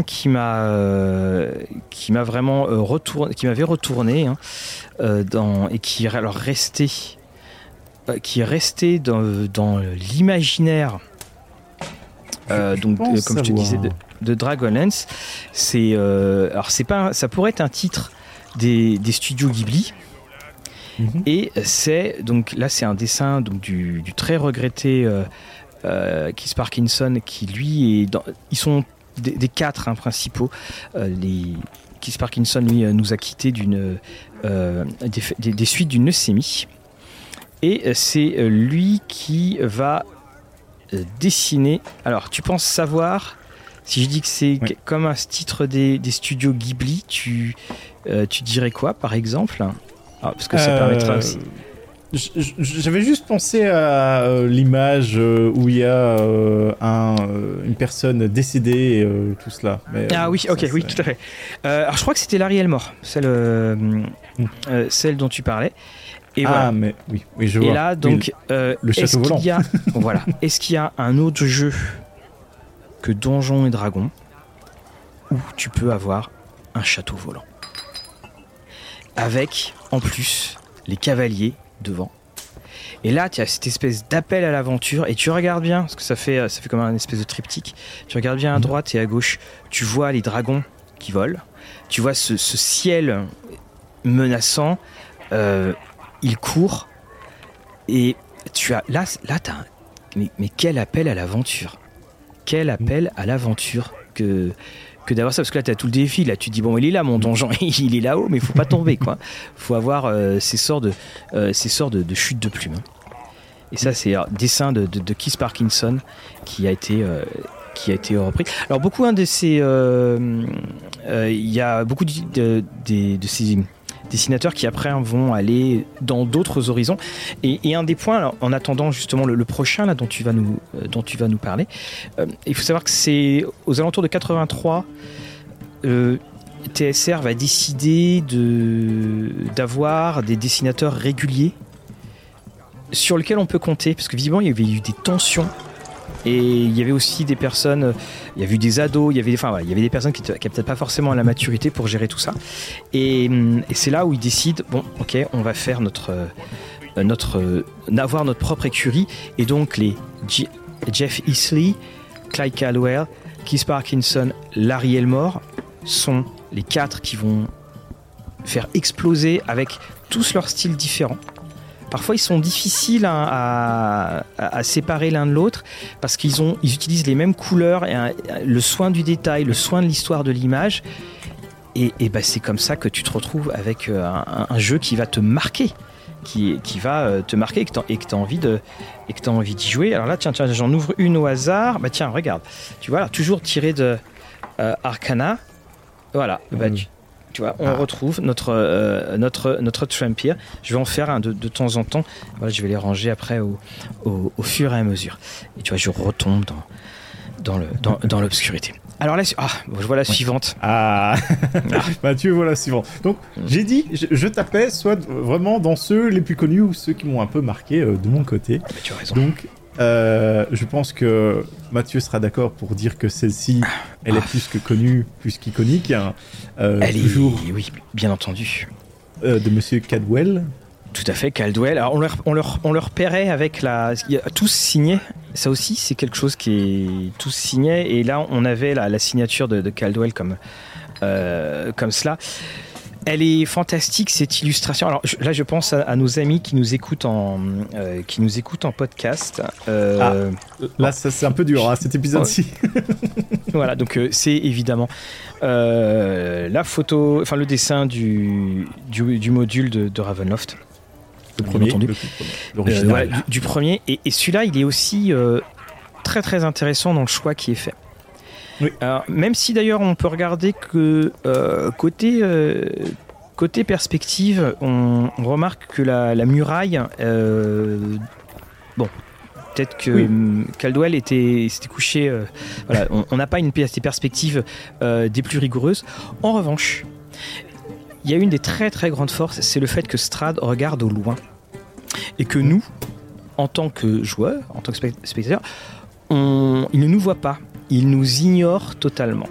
qui m'a euh, qui m'a vraiment euh, retourné, qui m'avait retourné hein, euh, dans et qui est alors resté qui est resté dans, dans l'imaginaire donc comme je te disais de, de Dragonlance. C'est alors c'est pas ça pourrait être un titre des, des studios Ghibli. Mhm. et c'est donc là c'est un dessin donc du, du très regretté Keith Parkinson qui lui est dans, ils sont des, quatre hein, principaux. Euh, les, Keith Parkinson, lui, euh, nous a quitté d'une, euh, des, suites d'une leucémie. Et c'est lui qui va dessiner. Alors, tu penses savoir si je dis que c'est comme un titre des, studios Ghibli, tu, tu dirais quoi par exemple? Ah, Parce que ça permettra aussi. J'avais juste pensé à euh, l'image euh, où il y a euh, un, une personne décédée et tout cela. ah oui, ok, oui, tout à fait. alors je crois que c'était Larry Elmore, celle, mm. celle dont tu parlais. Et ah, mais oui, oui, je vois. Et là, donc, le château volant. Y a, voilà. Est-ce qu'il y a un autre jeu que Donjons et Dragons où tu peux avoir un château volant? Avec, en plus, les cavaliers devant. Et là, tu as cette espèce d'appel à l'aventure et tu regardes bien, parce que ça fait, ça fait comme un espèce de triptyque. Tu regardes bien à mhm. droite et à gauche, tu vois les dragons qui volent, tu vois ce, ciel menaçant, euh, il court et tu as là, là, as mais, mais quel appel à l'aventure quel appel à l'aventure que que d'avoir ça parce que là tu as tout le défi là tu dis bon il est là mon donjon il est là-haut mais il faut pas tomber quoi faut avoir euh, ces sorts de euh, ces sorts de, chute de plume hein. et ça c'est un dessin de, de, Keith Parkinson qui a été qui a été repris. Alors beaucoup un de ces, il y a beaucoup de, de, de ces dessinateurs qui après vont aller dans d'autres horizons. Et, un des points, en attendant justement le, prochain là dont tu vas nous, euh, parler, euh, il faut savoir que c'est aux alentours de 83. Euh, TSR va décider de d'avoir des dessinateurs réguliers sur lesquels on peut compter, parce que visiblement il y avait eu des tensions et il y avait aussi des personnes, il y avait eu des ados, il y avait, enfin, il y avait des personnes qui n'avaient peut-être pas forcément la maturité pour gérer tout ça. Et, c'est là où ils décident, bon, ok, on va faire notre, euh, notre, euh, avoir notre propre écurie. Et donc les Jeff Easley, Clyde Caldwell, Keith Parkinson, Larry Elmore sont les quatre qui vont faire exploser avec tous leurs styles différents Parfois, ils sont difficiles à, séparer l'un de l'autre parce qu'ils ont, ils utilisent les mêmes couleurs et le soin du détail, le soin de l'histoire de l'image. Et, bah, c'est comme ça que tu te retrouves avec euh, un, jeu qui va te marquer, qui, qui va euh, te marquer et que tu as, envie de et que as envie d'y jouer. Alors là, tiens, tiens, j'en ouvre une au hasard. Bah tiens, regarde, tu vois, toujours tiré de euh, Arcana. Voilà, bah, mmh on ah. retrouve notre, euh, notre, notre Trumpire. Je vais en faire un de, de, temps en temps. Voilà, je vais les ranger après au, au, fur et à mesure. Et tu vois, je retombe dans, dans, le, dans, l'obscurité. Alors là, ah, je vois la suivante. Ah, Mathieu, voilà la suivante. Donc, j'ai dit, je, tapais soit vraiment dans ceux les plus connus ou ceux qui m'ont un peu marqué euh, de mon côté. Ah, tu as raison. Donc, euh, je pense que Mathieu sera d'accord pour dire que celle-ci, elle est plus que connue, plus qu'iconique. Hein. Euh, elle toujours, est, oui, bien entendu. Euh, de Monsieur Cadwell. Tout à fait, Caldwell. Alors on leur, on leur, on leur paierait avec la. Tous signés. Ça aussi, c'est quelque chose qui est tous signé. Et là, on avait la, la signature de, de Caldwell comme, euh, comme cela. Elle est fantastique cette illustration. Alors là, je pense à, nos amis qui nous écoutent en euh, qui nous écoutent en podcast. Euh, ah, là, c'est un peu dur hein, cet épisode-ci. voilà, donc euh, c'est évidemment la photo, enfin le dessin du du, module de, Ravenloft. Le premier, entendu. du, premier. Et, et celui-là, il est aussi très très intéressant dans le choix qui est fait. Alors, même si d'ailleurs on peut regarder que euh, côté, euh, côté perspective, on, remarque que la, muraille, euh, bon, peut-être que Caldwell était s'était couché. voilà, on n'a pas une perspective des plus rigoureuses. En revanche, il y a une des très très grandes forces, c'est le fait que Strad regarde au loin et que nous, en tant que joueurs, en tant que spectateurs, on, il ne nous voit pas il nous ignore totalement.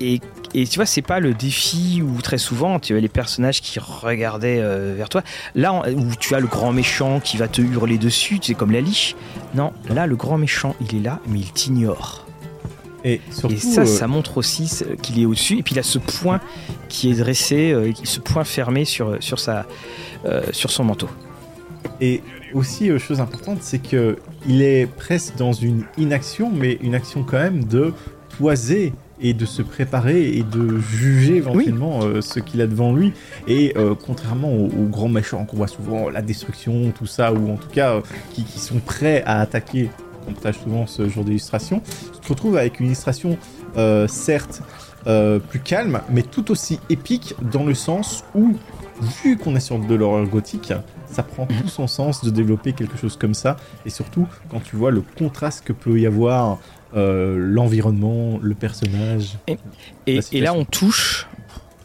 Et, tu vois, c'est pas le défi où très souvent tu as les personnages qui regardaient euh, vers toi. Là, où tu as le grand méchant qui va te hurler dessus, c'est comme la liche. Non, là, le grand méchant, il est là, mais il t'ignore. Et, ça, euh, ça montre aussi qu'il est au-dessus. Et puis il a ce point qui est dressé, euh, ce point fermé sur, sur, sa, sur son manteau. Et aussi, chose importante, c'est que il est presque dans une inaction, mais une action quand même de toiser et de se préparer et de juger éventuellement euh, ce qu'il a devant lui. Et euh, contrairement aux, grands méchants qu'on voit souvent, la destruction, tout ça, ou en tout cas euh, qui, sont prêts à attaquer, on partage souvent ce genre d'illustration, tu te retrouves avec une illustration certes plus calme, mais tout aussi épique dans le sens où, vu qu'on est sur de l'horreur gothique, ça prend tout son sens de développer quelque chose comme ça. Et surtout, quand tu vois le contraste que peut y avoir euh, l'environnement, le personnage. Et, là, on touche,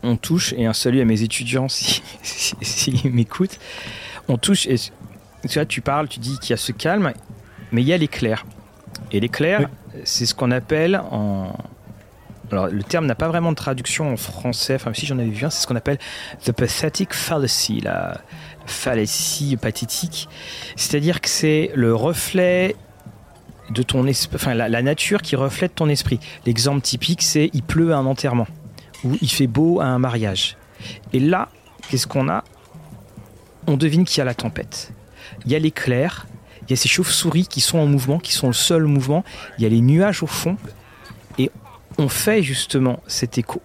on touche, et un salut à mes étudiants s'ils si, m'écoutent. On touche, et tu vois, tu parles, tu dis qu'il y a ce calme, mais il y a l'éclair. Et l'éclair, c'est ce qu'on appelle en, alors, le terme n'a pas vraiment de traduction en français, enfin, si j'en avais vu un, c'est ce qu'on appelle the pathetic fallacy, la fallacie pathétique. C'est-à-dire que c'est le reflet de ton esprit, enfin, la, nature qui reflète ton esprit. L'exemple typique, c'est il pleut à un enterrement ou il fait beau à un mariage. Et là, qu'est-ce qu'on a? On devine qu'il y a la tempête. Il y a l'éclair il y a ces chauves-souris qui sont en mouvement, qui sont le seul mouvement. Il y a les nuages au fond. Et on fait justement cet écho.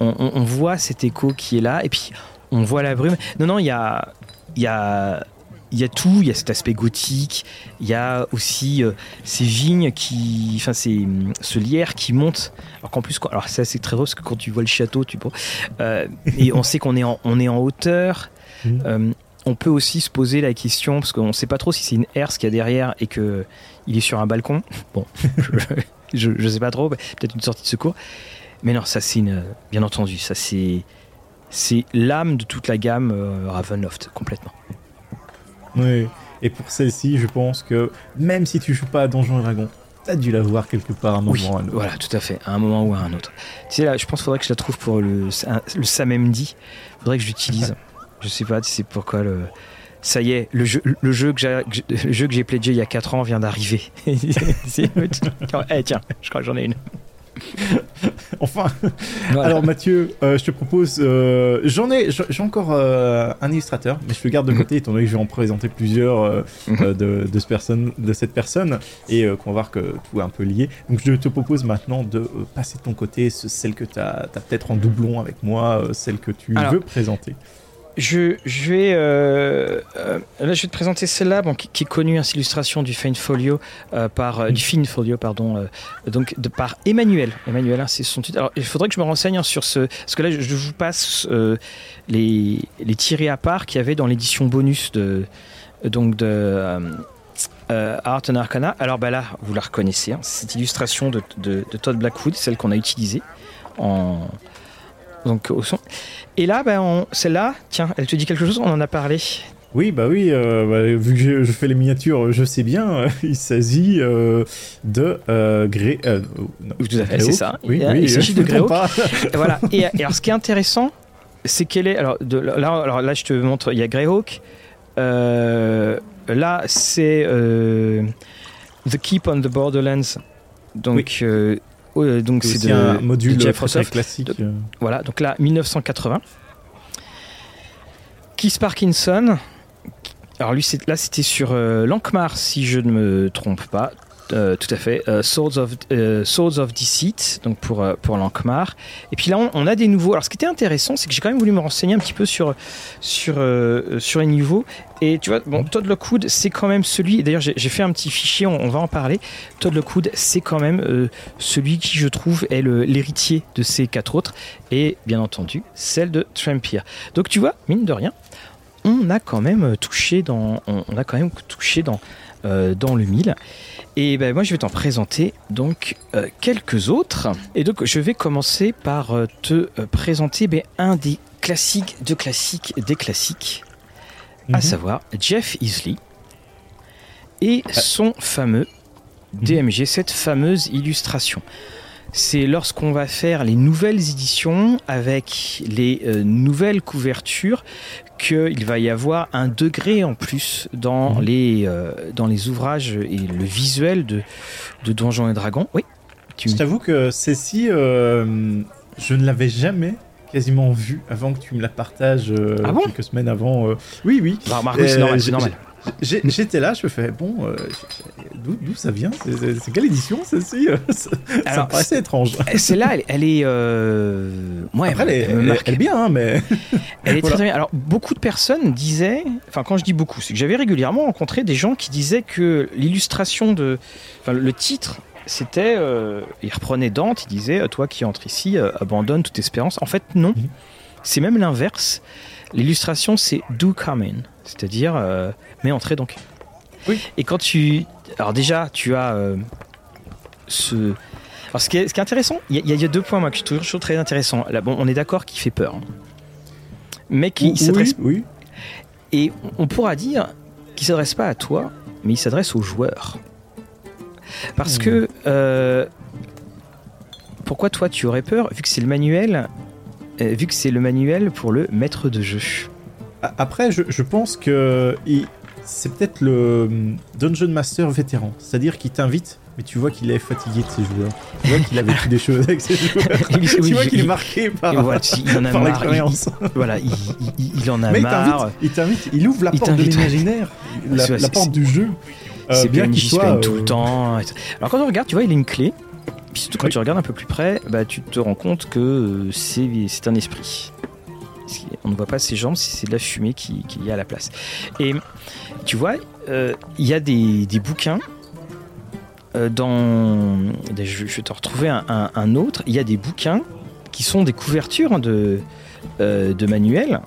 On, voit cet écho qui est là. Et puis, on voit la brume. Non, non, il y a, il y a il y a tout, il y a cet aspect gothique, il y a aussi euh, ces vignes qui, enfin ce lierre qui monte. Alors qu'en plus, alors ça c'est très drôle parce que quand tu vois le château, tu euh, et on sait qu'on est en, on est en hauteur. Mmh. Euh, on peut aussi se poser la question parce qu'on ne sait pas trop si c'est une herse qu'il y a derrière et que il est sur un balcon. Bon, je, ne sais pas trop, peut-être une sortie de secours. Mais non, ça c'est une, bien entendu, ça c'est c'est l'âme de toute la gamme Ravenloft complètement. Oui. Et pour celle-ci, je pense que même si tu joues pas à Donjons et Dragons, t'as dû la voir quelque part à un moment ou à un autre. Voilà, tout à fait, à un moment ou à un autre. Tu sais, là, je pense qu'il faudrait que je la trouve pour le, le samedi. Faudrait que je l'utilise. je sais pas si c'est pourquoi le. Ça y est, le jeu, le jeu que j'ai, pledgé il y a 4 ans vient d'arriver. eh, tiens, je crois que j'en ai une. enfin. Alors Mathieu, euh, je te propose, euh, j'en ai, j'ai encore euh, un illustrateur, mais je le garde de côté étant donné que je vais en présenter plusieurs mhm. de, de, ce personne, de cette personne et qu'on va voir que tout est un peu lié. Donc je te propose maintenant de passer de ton côté celle que tu as, peut-être en doublon avec moi, celle que tu veux présenter. Je, vais, euh, euh, là, je vais te présenter celle-là, qui, est connue, hein, illustration du Fine Folio euh, par du Fine Folio, pardon, donc par Emmanuel. Emmanuel, hein, c'est son titre. Alors, il faudrait que je me renseigne hein, sur ce, parce que là, je, vous passe les, les tirés à part qu'il y avait dans l'édition bonus de, donc de Art and Arcana. Alors, bah là, vous la reconnaissez, cette illustration de, de, de Todd Blackwood, celle qu'on a utilisée en donc au son. Et là, ben, celle-là, tiens, elle te dit quelque chose, on en a parlé. Oui, bah oui, euh, bah, vu que je, fais les miniatures, je sais bien, il s'agit euh, de euh, Gré... Tout à fait, c'est ça. Oui, il, s'agit de Greyhawk. voilà. Et, alors, ce qui est intéressant, c'est qu'elle est... Alors, de, là, alors là, je te montre, il y a Greyhawk. là, c'est The Keep on the Borderlands. Donc, euh, donc c'est un module très classique. voilà, donc là 1980. Keith Parkinson. Alors lui, là c'était sur euh, Lankmar si je ne me trompe pas. Euh, tout à fait. Euh, Swords, of, euh, Swords of Deceit, donc pour, pour Lankmar. Et puis là, on, a des nouveaux. Alors, ce qui était intéressant, c'est que j'ai quand même voulu me renseigner un petit peu sur, sur, sur les niveaux. Et tu vois, bon, Todd Lockwood, c'est quand même celui. D'ailleurs, j'ai fait un petit fichier, on, va en parler. Todd Lockwood, c'est quand même celui qui, je trouve, est l'héritier de ces quatre autres. Et bien entendu, celle de Trampier. Donc, tu vois, mine de rien, on a quand même touché dans, on, a quand même touché dans, dans le mille. Et ben moi je vais t'en présenter donc euh, quelques autres. Et donc je vais commencer par euh, te euh, présenter ben, un des classiques de classiques des classiques, à mhm. savoir Jeff Easley et son fameux. DMG, cette fameuse illustration. C'est lorsqu'on va faire les nouvelles éditions avec les nouvelles couvertures qu'il va y avoir un degré en plus dans, mhm. les, euh, dans les ouvrages et le visuel de, de Donjons et Dragons. Oui. Tu... Je t'avoue que celle-ci, euh, je ne l'avais jamais quasiment vue avant que tu me la partages euh, ah quelques semaines avant. Oui, oui. Bah. C'est normal. J'étais là, je me fais bon, euh, d'où ça vient C'est quelle édition celle-ci? Ça, ça, me paraissait étrange. Celle-là, elle, est. Euh... Après, elle, elle, elle, est bien, hein, mais. elle est très, bien. Alors, beaucoup de personnes disaient. Enfin, quand je dis beaucoup, c'est que j'avais régulièrement rencontré des gens qui disaient que l'illustration de. Enfin, le titre c'était, euh, il reprenait Dante, il disait, toi qui entres ici, euh, abandonne toute espérance. En fait, non. Mhm. C'est même l'inverse. L'illustration, c'est do come in, c'est-à-dire euh, mais entrer donc. Oui. Et quand tu, alors déjà, tu as euh, ce. Alors ce qui est, ce qui est intéressant, il y, a deux points moi que je trouve très intéressant. Là, bon, on est d'accord qu'il fait peur, hein. mais qui s'adresse. Oui, Et on pourra dire qu'il s'adresse pas à toi, mais il s'adresse aux joueurs. Parce hmm. que euh, pourquoi toi tu aurais peur vu que c'est le manuel vu que c'est le manuel pour le maître de jeu. Après, je, pense que c'est peut-être le hum, Dungeon Master vétéran, c'est-à-dire qu'il t'invite, mais tu vois qu'il est fatigué de ses joueurs. Tu vois qu'il a vécu des choses avec ses joueurs. tu vois qu'il est marqué par, l'expérience. Voilà, il, en a mais marre. Il t'invite, il, ouvre la porte de l'imaginaire, la, porte du jeu. c'est bien qu'il soit, plaignent tout euh, le temps. Alors quand on regarde, tu vois, il a une clé. Puis surtout quand Oui. tu regardes un peu plus près, bah, tu te rends compte que euh, c'est un esprit. Qu'il- On ne voit pas ses jambes, c'est de la fumée qui, qui y a à la place. Et tu vois, euh, il y a des, des bouquins. euh, dans, je, je vais te retrouver un, un- un autre. Il y a des bouquins qui sont des couvertures de, euh, de manuels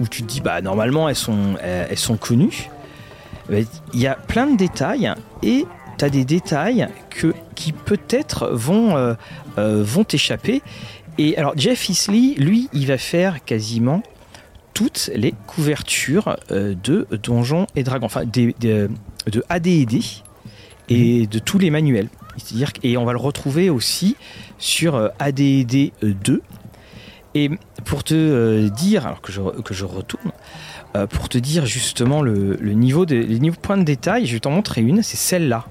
où tu te dis bah normalement elles sont elles, sont connues. Il y a plein de détails et tu as des détails que, qui peut-être vont, euh, euh, vont t'échapper. Et alors Jeff Isley, lui, il va faire quasiment toutes les couvertures euh, de Donjons et Dragons, enfin des, des- de AD&D et de tous les manuels. C'est-à-dire et on va le retrouver aussi sur euh, AD&D 2. Et pour te euh, dire, alors que je, que je retourne, euh, pour te dire justement le, le niveau de, les niveaux points de détail, je vais t'en montrer une, c'est celle-là.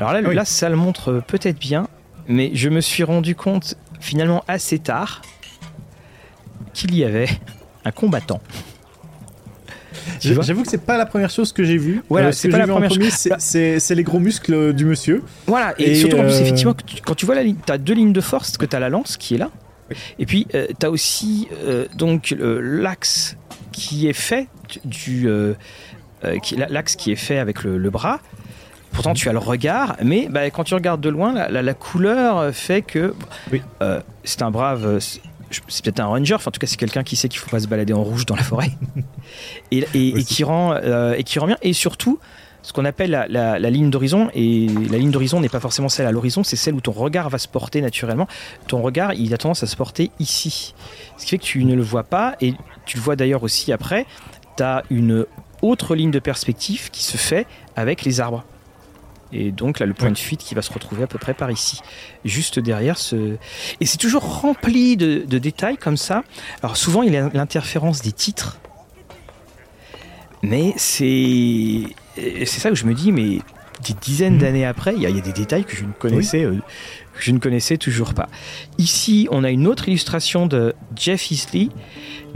Alors là, oui. ça le montre peut-être bien, mais je me suis rendu compte finalement assez tard qu'il y avait un combattant. J'avoue que c'est pas la première chose que j'ai vue. Voilà, Euh, ce c'est pas la première chose. c'est- c'est les gros muscles du monsieur. Voilà, et, Et, surtout en plus, euh, effectivement, que tu- quand tu vois la ligne, tu as deux lignes de force, que tu as la lance qui est là, et puis tu as aussi euh, donc l'axe qui est fait du. euh, euh, l'axe qui est fait avec le, le bras. Pourtant, tu as le regard, mais bah, quand tu regardes de loin, la, la- la couleur fait que Oui. euh, c'est un brave. euh, c'est- peut-être un ranger, enfin, en tout cas, c'est quelqu'un qui sait qu'il faut pas se balader en rouge dans la forêt et, et- et Aussi. qui rend euh, et qui rend bien. Et surtout, ce qu'on appelle la, la- la ligne d'horizon. Et la ligne d'horizon n'est pas forcément celle à l'horizon, c'est celle où ton regard va se porter naturellement. Ton regard, il a tendance à se porter ici. Ce qui fait que tu ne le vois pas, et tu le vois d'ailleurs aussi après, tu as une autre ligne de perspective qui se fait avec les arbres. Et donc là, le point de fuite qui va se retrouver à peu près par ici, juste derrière ce. Et c'est toujours rempli de, de détails comme ça. Alors souvent, il y a l'interférence des titres, mais c'est c'est ça que je me dis, mais des dizaines Mhm. d'années après, il y, a il y a des détails que je ne connaissais, euh, que je ne connaissais toujours pas. Ici, on a une autre illustration de Jeff Isley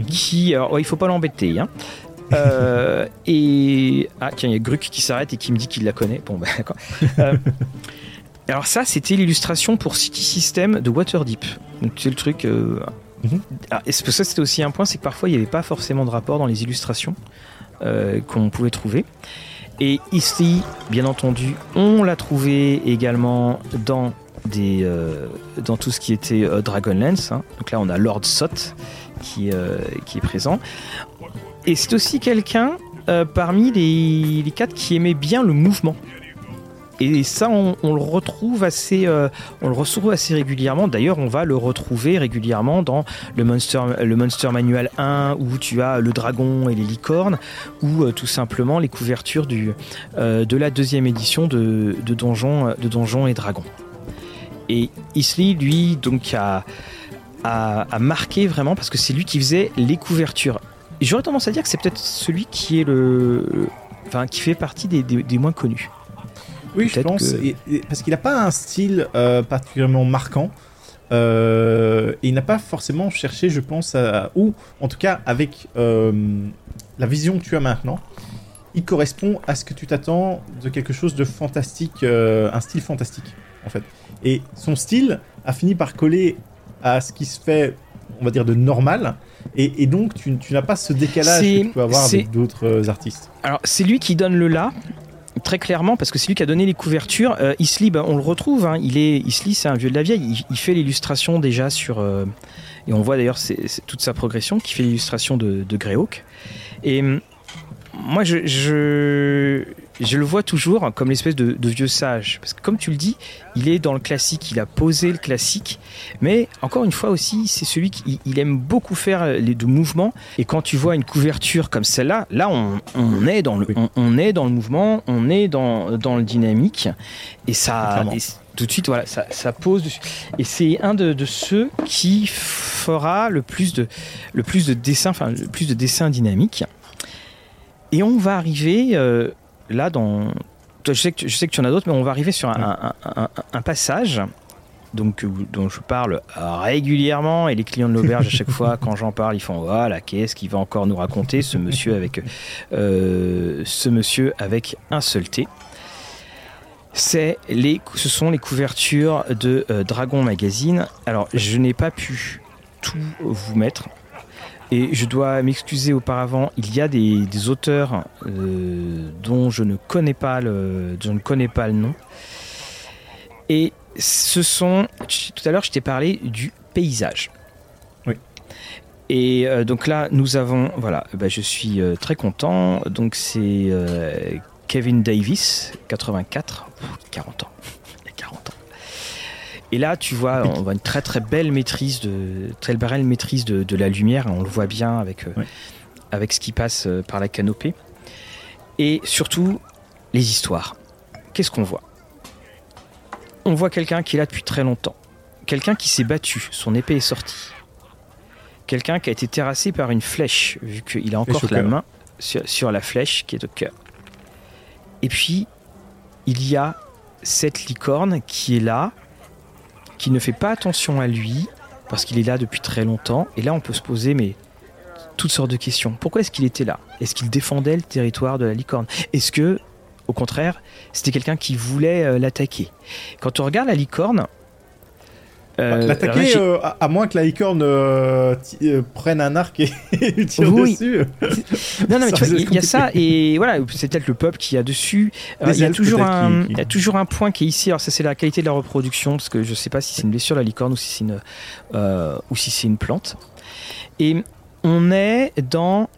qui, alors, ouais, il faut pas l'embêter, hein. Euh, et ah tiens, il y a Gruc qui s'arrête et qui me dit qu'il la connaît. Bon, bah, d'accord. Euh, alors ça, c'était l'illustration pour City System de Waterdeep. Donc c'est le truc. euh, ah, et ça c'était aussi un point, c'est que parfois il n'y avait pas forcément de rapport dans les illustrations euh, qu'on pouvait trouver. Et ici, bien entendu, on l'a trouvé également dans des euh, dans tout ce qui était euh, Dragonlance. hein. Donc là, on a Lord Sot qui, euh, qui est présent. Et c'est aussi quelqu'un euh, parmi les, quatre qui aimait bien le mouvement. Et ça, on, le retrouve assez, euh, on le retrouve assez régulièrement. D'ailleurs, on va le retrouver régulièrement dans le Monster, le Monster Manual 1, où tu as le dragon et les licornes, ou euh, tout simplement les couvertures du, de la deuxième édition de, de Donjons, de Donjons et Dragons. Et Isley, lui, donc a, a marqué vraiment parce que c'est lui qui faisait les couvertures. J'aurais tendance à dire que c'est peut-être celui qui est le, enfin, qui fait partie des, des- des moins connus. Oui, je pense. que- et- et- parce qu'il n'a pas un style euh, particulièrement marquant. euh, et il n'a pas forcément cherché, je pense, à, ou en tout cas avec euh, la vision que tu as maintenant, il correspond à ce que tu t'attends de quelque chose de fantastique, un style fantastique en fait. Et son style a fini par coller à ce qui se fait, on va dire, de normal. Et, et donc tu, tu n'as pas ce décalage que tu peux avoir avec d'autres euh, artistes. Alors, c'est lui qui donne le là, très clairement, parce que c'est lui qui a donné les couvertures. Euh, Isley, ben, on le retrouve, hein, il est, Isley, c'est un vieux de la vieille. Il, il fait l'illustration déjà sur. euh, et on voit d'ailleurs toute sa progression, qui fait l'illustration de, de Greyhawk. Et hum, moi, je, je, je le vois toujours comme l'espèce de, de vieux sage. Parce que, comme tu le dis, il est dans le classique, il a posé le classique. Mais encore une fois aussi, c'est celui qui il aime beaucoup faire les deux mouvements. Et quand tu vois une couverture comme celle-là, là, on, on est dans le, Oui. on, on est dans le mouvement, on est dans, dans le dynamique. Et ça, tout de suite, voilà, ça, ça pose dessus. Et c'est un de, de ceux qui fera le plus de, le plus de dessins, enfin, le plus de dessins dynamiques. Et on va arriver euh, là dans. Je sais, que tu, je sais que tu en as d'autres, mais on va arriver sur un, un- un- un- un passage donc dont je parle régulièrement et les clients de l'auberge à chaque fois quand j'en parle ils font voilà qu'est-ce qu'il va encore nous raconter ce monsieur avec ce monsieur avec un seul T c'est les, ce sont les couvertures de Dragon Magazine. Alors, je n'ai pas pu tout vous mettre. Et je dois m'excuser auparavant, il y a des, auteurs euh, dont je ne connais pas le, je ne connais pas le nom. Et ce sont, tout à l'heure je t'ai parlé du paysage. Oui. Et euh, donc là nous avons, voilà, bah, je suis euh, très content. Donc c'est Kevin Davis, 84, 40 ans. Et là, tu vois, on voit une très très belle maîtrise de très belle maîtrise de, la lumière. On le voit bien avec euh, avec ce qui passe euh, par la canopée. Et surtout, les histoires. Qu'est-ce qu'on voit? On voit quelqu'un qui est là depuis très longtemps. Quelqu'un qui s'est battu, son épée est sortie. Quelqu'un qui a été terrassé par une flèche, vu qu'il a encore la main sur, sur la flèche qui est au cœur. Et puis, il y a cette licorne qui est là, qui ne fait pas attention à lui parce qu'il est là depuis très longtemps. Et là, on peut se poser toutes sortes de questions. Pourquoi est-ce qu'il était là? Est-ce qu'il défendait le territoire de la licorne? Est-ce que, au contraire, c'était quelqu'un qui voulait euh, l'attaquer? Quand on regarde la licorne, euh, L'attaquer, euh, à, moins que la licorne euh, prenne un arc et, tire dessus. Non, non, mais tu vois, il y, a ça, et voilà, c'est peut-être le peuple qui a dessus. Il y, a toujours un, il y a toujours un point qui est ici. Alors, ça, c'est la qualité de la reproduction, parce que je sais pas si c'est une blessure, la licorne, ou si c'est une, ou si c'est une plante. Et on est dans.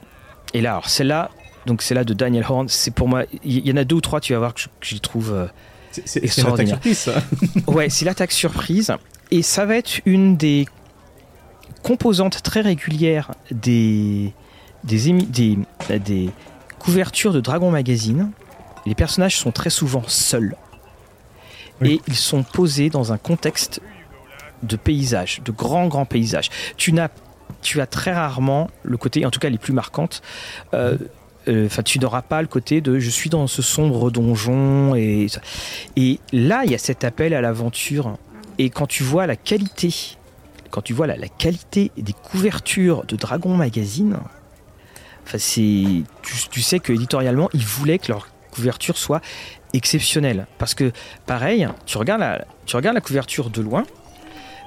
Et là, alors, celle-là, donc celle-là de Daniel Horn, c'est pour moi. Il y, en a deux ou trois, tu vas voir, que je, que je trouve. C'est l'attaque surprise, ça. ouais, c'est l'attaque surprise. Et ça va être une des composantes très régulières des, des, des, des couvertures de Dragon Magazine. Les personnages sont très souvent seuls. Et ils sont posés dans un contexte de paysage, de grands, grands paysages. Tu n'as tu as très rarement le côté, en tout cas les plus marquantes, euh, euh, tu n'auras pas le côté de je suis dans ce sombre donjon et et là il y a cet appel à l'aventure et quand tu vois la qualité, quand tu vois la, qualité des couvertures de Dragon Magazine, enfin c'est, tu, sais que éditorialement, ils voulaient que leur couverture soit exceptionnelle. Parce que pareil, tu regardes la, tu regardes la couverture de loin,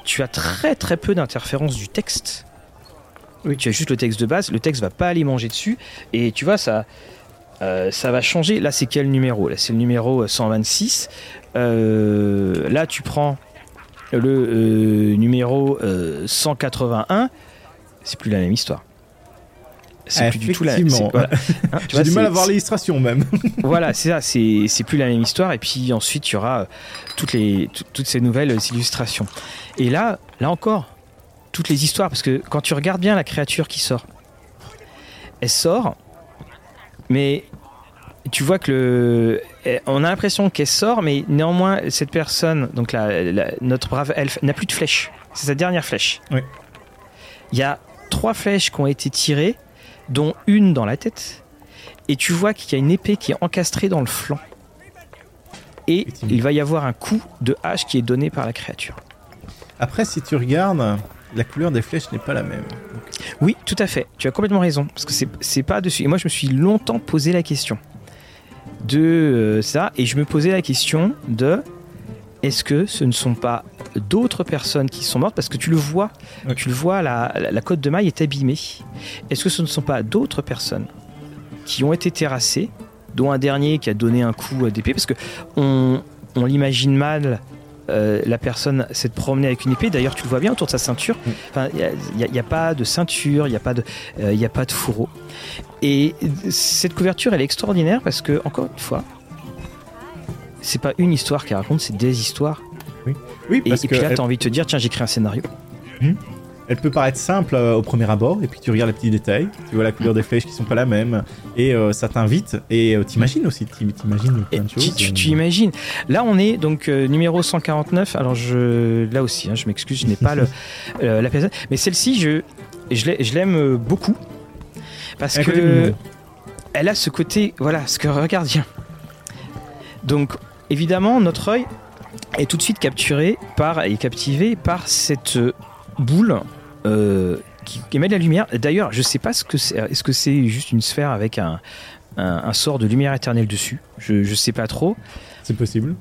tu as très très peu d'interférences du texte. Oui. Tu as juste le texte de base, le texte va pas aller manger dessus, et tu vois, ça, euh, ça va changer. Là, c'est quel numéro? Là, c'est le numéro 126. Euh, là, tu prends le euh, numéro 181, euh, c'est plus la même histoire. C'est plus du tout la même voilà. Hein, J'ai du mal à voir l'illustration même. voilà, c'est ça, c'est plus la même histoire. Et puis ensuite, il y aura euh, toutes, les, toutes ces nouvelles illustrations. Et là, là encore, toutes les histoires, parce que quand tu regardes bien la créature qui sort, elle sort, mais tu vois que le, eh, on a l'impression qu'elle sort, mais néanmoins cette personne, donc la, notre brave elfe, n'a plus de flèche. C'est sa dernière flèche. Oui. Il y a trois flèches qui ont été tirées, dont une dans la tête, et tu vois qu'il y a une épée qui est encastrée dans le flanc. Et il va y avoir un coup de hache qui est donné par la créature. Après, si tu regardes, la couleur des flèches n'est pas la même. Oui, tout à fait. Tu as complètement raison. Parce que c'est pas dessus. Et moi, je me suis longtemps posé la question de euh, ça. Et je me posais la question de est-ce que ce ne sont pas d'autres personnes qui sont mortes? Parce que tu le vois, tu le vois, la, la, côte de maille est abîmée. Est-ce que ce ne sont pas d'autres personnes qui ont été terrassées, dont un dernier qui a donné un coup d'épée parce que on, on l'imagine mal euh, la personne s'est promenée avec une épée. D'ailleurs, tu le vois bien autour de sa ceinture. Mm. Il n'y a, pas de ceinture, il n'y a, pas de, euh, a pas de fourreau. Et cette couverture, elle est extraordinaire parce que, encore une fois, c'est pas une histoire qu'elle raconte, c'est des histoires. Oui, oui parce et, puis là, tu as envie de te dire, tiens, j'écris un scénario. Mmh elle peut paraître simple euh, au premier abord, et puis tu regardes les petits détails, tu vois la couleur des flèches qui sont pas la même, et euh, ça t'invite, et euh, t'imagines aussi, t'imagines plein de choses. Tu, imagines. Là, on est donc numéro 149, alors je, là aussi, hein, je m'excuse, je n'ai pas le, la personne, mais celle-ci, je, je l'aime beaucoup, parce que elle a ce côté, voilà, ce que regarde bien. Donc, évidemment, notre œil est tout de suite capturé par et captivé par cette boule euh, qui émet de la lumière. D'ailleurs, je sais pas ce que c'est. Est-ce que c'est juste une sphère avec un, un, sort de lumière éternelle dessus je, je sais pas trop. C'est possible.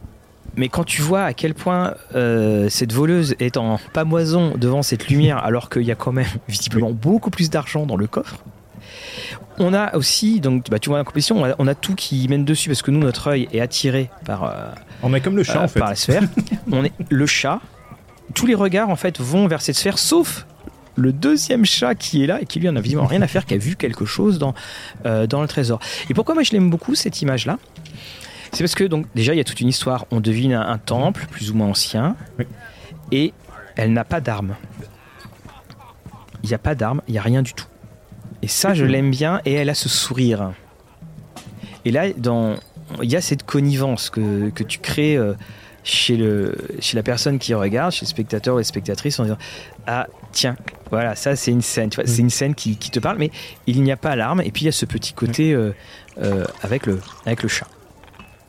Mais quand tu vois à quel point euh, cette voleuse est en pamoison devant cette lumière, alors qu'il y a quand même visiblement beaucoup plus d'argent dans le coffre, on a aussi, donc bah, tu vois la compétition, on a, tout qui mène dessus parce que nous, notre œil est attiré par. Euh, on est comme le chat euh, en fait. Par la sphère. on est le chat. Tous les regards en fait vont vers cette sphère, sauf le deuxième chat qui est là et qui lui en a visiblement rien à faire, qui a vu quelque chose dans, dans le trésor. Et pourquoi moi je l'aime beaucoup cette image là c'est parce que donc déjà il y a toute une histoire. On devine un, temple plus ou moins ancien et elle n'a pas d'armes. Il n'y a pas d'armes, il n'y a rien du tout. Et ça, je l'aime bien et elle a ce sourire. Et là, dans, il y a cette connivence que, que tu crées euh, chez, le, chez la personne qui regarde, chez le spectateur ou les spectatrices, en disant Ah, tiens, voilà, ça c'est une scène, c'est une scène qui, qui, te parle, mais il n'y a pas l'arme, et puis il y a ce petit côté euh, euh, avec, le, avec le chat.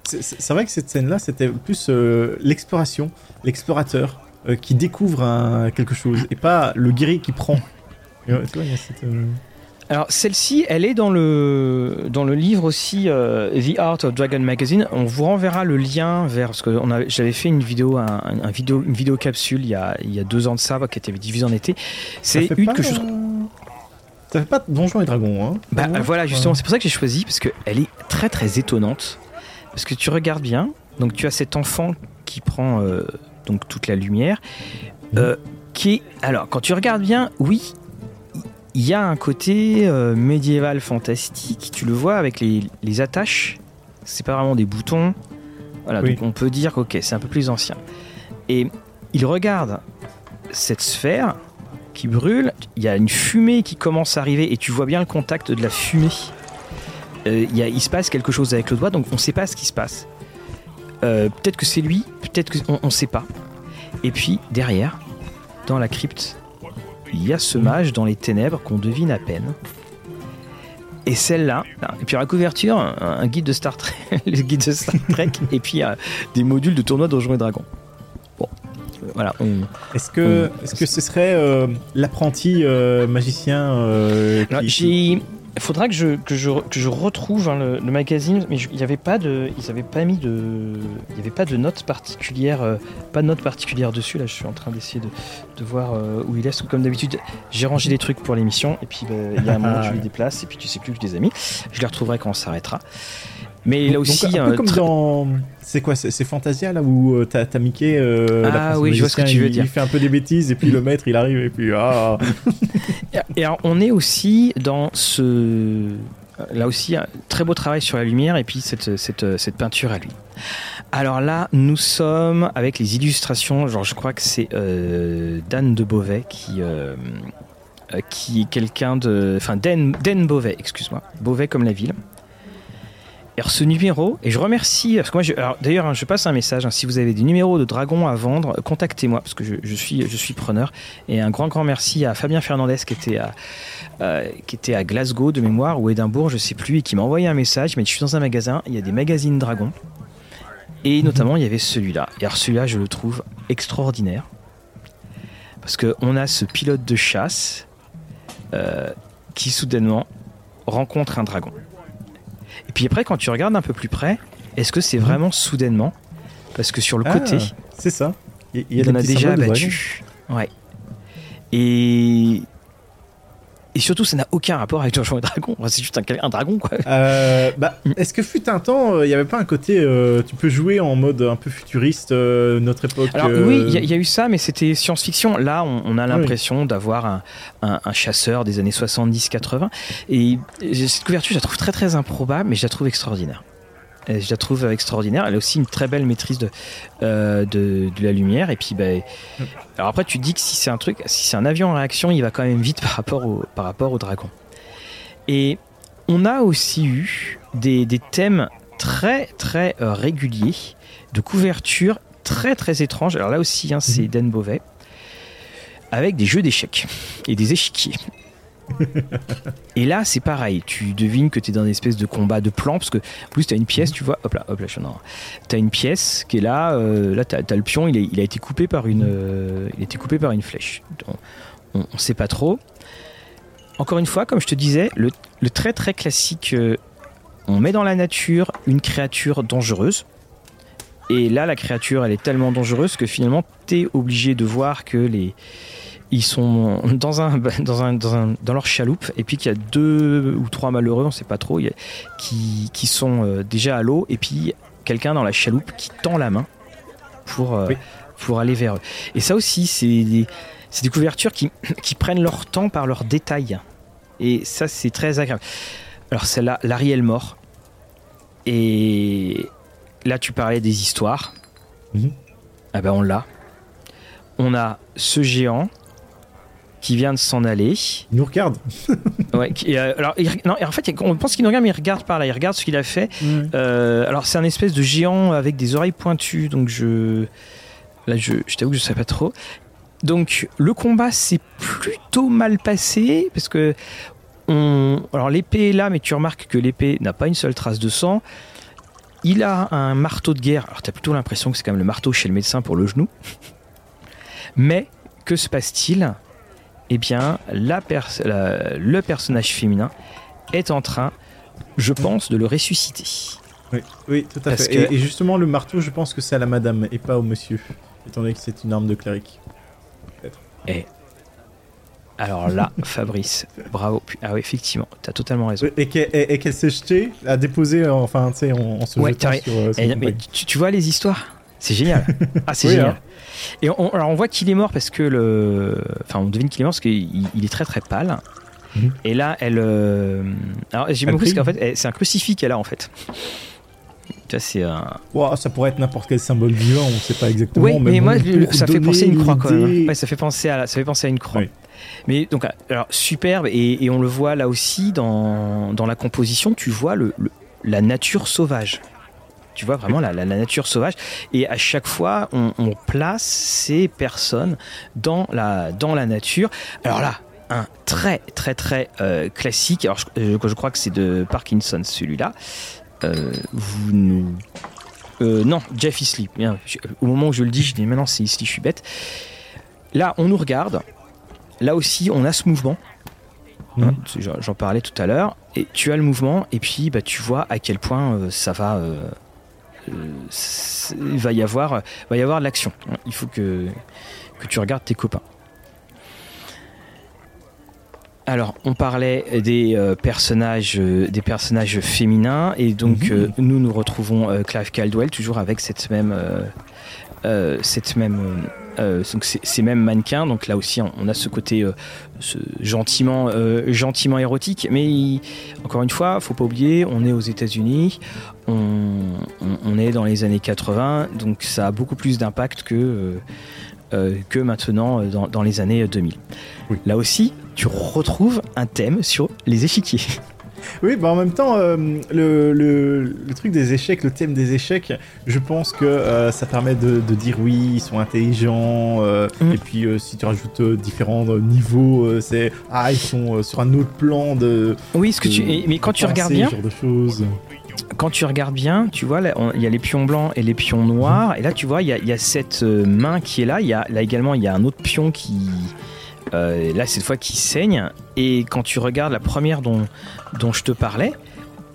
C'est vrai que cette scène-là, c'était plus euh, l'exploration, l'explorateur qui découvre quelque chose et pas le guerrier qui prend. Euh, Alors celle-ci, elle est dans le, dans le livre aussi The Art of Dragon Magazine. On vous renverra le lien vers parce que j'avais fait une vidéo, un, vidéo, une vidéo capsule il y, a, il y a deux ans de ça qui était divisée en été. C'est une que je Ça fait pas Donjons et Dragons, hein Bah voilà, justement, c'est pour ça que j'ai choisi parce qu'elle est très très étonnante. Parce que tu regardes bien, donc tu as cet enfant qui prend euh, donc toute la lumière, euh, qui est... Alors, quand tu regardes bien, oui, il y a un côté euh, médiéval fantastique, tu le vois avec les, les attaches, c'est pas vraiment des boutons, voilà, donc on peut dire ok, c'est un peu plus ancien. Et il regarde cette sphère qui brûle, il y a une fumée qui commence à arriver et tu vois bien le contact de la fumée euh, il se passe quelque chose avec le doigt, donc on ne sait pas ce qui se passe. Euh, peut-être que c'est lui, peut-être qu'on ne sait pas. Et puis derrière, dans la crypte, il y a ce mage dans les ténèbres qu'on devine à peine. Et celle-là, et puis à la couverture, un, guide de Star Trek, le guide de Star Trek, et puis des modules de tournoi Donjons et Dragons. Bon, voilà. Est-ce que, est-ce que ce serait euh, l'apprenti magicien J'ai il faudra que je, que je, que je retrouve hein, le, magazine, mais il n'y avait pas de, ils avaient pas mis de, il y avait pas de notes particulières, euh, pas de dessus. Là, je suis en train d'essayer de, de, voir euh, où il est. Comme d'habitude, j'ai rangé des trucs pour l'émission, et puis bah, il y a un moment où je les déplace, et puis tu sais plus que je les ai mis. Je les retrouverai quand on s'arrêtera. Mais là aussi, un peu comme dans. C'est quoi C'est Fantasia là où euh, t'as as Mickey euh, Ah oui, je vois ce que tu veux dire. Il fait un peu des bêtises et puis le maître il arrive et puis ah. et alors, on est aussi dans ce. Là aussi, un très beau travail sur la lumière et puis cette, cette, cette peinture à lui. Alors là, nous sommes avec les illustrations. Genre, je crois que c'est euh, Dan de Beauvais qui. qui est quelqu'un de. Enfin, Den, Den Beauvais, excuse-moi. Beauvais comme la ville. Ce numéro, et je remercie, parce que moi, d'ailleurs, hein, je passe un message, hein, si vous avez des numéros de dragons à vendre, contactez-moi, parce que je, suis, preneur. Et un grand, grand merci à Fabien Fernandez qui était à, euh, qui était à Glasgow de mémoire, ou Édimbourg, je sais plus, et qui m'a envoyé un message, mais je suis dans un magasin, il y a des magazines dragons, et notamment il y avait celui-là. Et alors celui-là, je le trouve extraordinaire, parce qu'on a ce pilote de chasse euh, qui soudainement rencontre un dragon. Et puis après, quand tu regardes un peu plus près, est-ce que c'est mhm. vraiment soudainement? Parce que sur le côté, ah, c'est ça. Il, y en a déjà abattu. Ouais. Et et surtout, ça n'a aucun rapport avec Donjons et Dragons. C'est juste un, dragon, quoi. Euh, bah, est-ce que fut un temps, euh, il n'y avait pas un côté, euh, tu peux jouer en mode un peu futuriste, notre époque Alors oui, il y, a eu ça, mais c'était science-fiction. Là, on, a l'impression d'avoir un, chasseur des années 70-80. Et cette couverture, je la trouve très très improbable, mais je la trouve extraordinaire je la trouve extraordinaire. Elle a aussi une très belle maîtrise de, euh, de, la lumière. Et puis, bah, alors après, tu dis que si c'est un truc, si c'est un avion en réaction, il va quand même vite par rapport au, par rapport au dragon. Et on a aussi eu des, des thèmes très très euh, réguliers de couverture très très étranges. Alors là aussi, hein, c'est mhm. Dan Beauvais avec des jeux d'échecs et des échiquiers. Et là, c'est pareil. Tu devines que tu es dans une espèce de combat de plan, parce que en plus, tu as une pièce, tu vois. Hop là, hop là, je Tu as une pièce qui est là. Euh, là, tu le pion, il, il, a été coupé par une, euh, il a été coupé par une flèche. On ne sait pas trop. Encore une fois, comme je te disais, le, le très très classique euh, on met dans la nature une créature dangereuse. Et là, la créature, elle est tellement dangereuse que finalement, tu es obligé de voir que les, ils sont dans un, dans un, dans, leur chaloupe et puis qu'il y a deux ou trois malheureux, on sait pas trop, qui, qui sont euh, déjà à l'eau et puis quelqu'un dans la chaloupe qui tend la main pour, euh, pour aller vers eux. Et ça aussi, c'est des, des, couvertures qui, qui prennent leur temps par leurs détails. Et ça, c'est très agréable. Alors celle-là, l'Ariel mort. Et là, tu parlais des histoires. Mhm. Ah ben on l'a. On a ce géant qui vient de s'en aller. Il nous regarde. ouais. Euh, alors, non, en fait, on pense qu'il nous regarde, mais il regarde par là. Il regarde ce qu'il a fait. Euh, alors, c'est un espèce de géant avec des oreilles pointues. Donc, je. Là, je, je t'avoue que je sais pas trop. Donc, le combat s'est plutôt mal passé parce que. On... Alors, l'épée est là, mais tu remarques que l'épée n'a pas une seule trace de sang. Il a un marteau de guerre. Alors, tu as plutôt l'impression que c'est quand même le marteau chez le médecin pour le genou. Mais que se passe-t-il? Eh bien, la le personnage féminin est en train, je pense, de le ressusciter. Oui, tout à fait. Et, justement, le marteau, je pense que c'est à la madame et pas au monsieur, étant donné que c'est une arme de cléric. Et alors là, Fabrice, bravo. Ah oui, effectivement, tu as totalement raison. Et qu'elle s'est jetée, à déposer, enfin, tu sais, en, se jetant sur, euh, mais tu, vois les histoires? C'est génial. Ah, c'est génial. Hein. Et on, alors on voit qu'il est mort parce que le. Enfin, on devine qu'il est mort parce qu'il il est très très pâle. Mhm. Et là, elle. Euh, alors, j'ai compris qu'en fait, c'est un crucifix qu'elle a en fait. Tu vois, c'est un. ça pourrait être n'importe quel symbole vivant, on ne sait pas exactement. Oui, mais, moi, ça fait penser à une croix quand même. Ouais, ça fait penser à, ça fait penser à une croix. Mais donc, alors superbe, et, et, on le voit là aussi dans, dans la composition, tu vois le, la nature sauvage. Tu vois vraiment la, nature sauvage. Et à chaque fois, on, place ces personnes dans la, dans la nature. Alors là, un très très très euh, classique. Alors je, je, crois que c'est de Parkinson celui-là. Euh, vous nous euh, non, Jeff Isley. Au moment où je le dis, je dis maintenant c'est Isley, je suis bête. Là, on nous regarde. Là aussi, on a ce mouvement. Hein, mmh. J'en parlais tout à l'heure. Et tu as le mouvement, et puis bah, tu vois à quel point ça va il va y avoir, va y avoir de l'action. Il faut que, que tu regardes tes copains. Alors, on parlait des euh, personnages, euh, des personnages féminins, et donc mhm. euh, nous nous retrouvons Clive Caldwell toujours avec cette même, cette même euh, donc ces mêmes mannequins. Donc là aussi, on, a ce côté euh, gentiment, euh, gentiment érotique. Mais encore une fois, faut pas oublier, on est aux États-Unis, on, est dans les années 80, donc ça a beaucoup plus d'impact que que maintenant dans, les années 2000. Là aussi, tu retrouves un thème sur les échiquiers. Oui, bah en même temps, euh, le, le, truc des échecs, le thème des échecs, je pense que euh, ça permet de, de, dire oui, ils sont intelligents. Euh, mm. Et puis, si tu rajoutes différents niveaux, c'est ah, ils sont sur un autre plan de. Oui, ce que tu. Mais quand tu regardes bien. de choses. Quand tu regardes bien, tu vois, il y a les pions blancs et les pions noirs. Et là, tu vois, il y a, y a, cette main qui est là. Il y a, là également, il y a un autre pion qui euh, là cette fois qui saigne. Et quand tu regardes la première dont, dont je te parlais,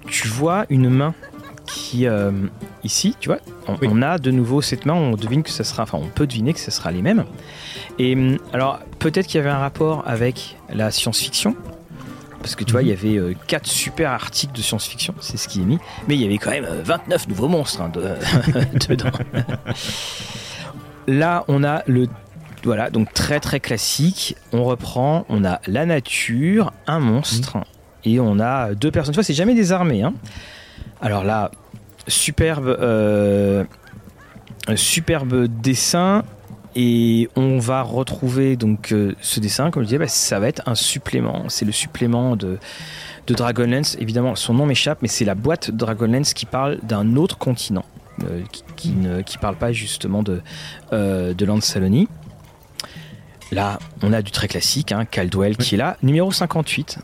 tu vois une main qui euh, ici, tu vois, on, a de nouveau cette main. On devine que ça sera, enfin, on peut deviner que ce sera les mêmes. Et hum, alors peut-être qu'il y avait un rapport avec la science-fiction. Parce que tu vois, il y mhm. avait euh, quatre super articles de science-fiction, c'est ce qui est mis, mais il y avait quand même 29 nouveaux monstres hein, dedans. Là, on a le voilà, donc très très classique. On reprend, on a la nature, un monstre, et on a deux personnes. Tu vois, c'est jamais des armées. Hein. Alors là, superbe, euh, superbe dessin. Et on va retrouver donc euh, ce dessin, comme je disais, bah, ça va être un supplément. C'est le supplément de, de Dragonlance. Évidemment, son nom m'échappe, mais c'est la boîte Dragonlance qui parle d'un autre continent, euh, qui, ne qui parle pas justement de, de Lancelot. Là, on a du très classique, hein, Caldwell qui est là. Numéro 58.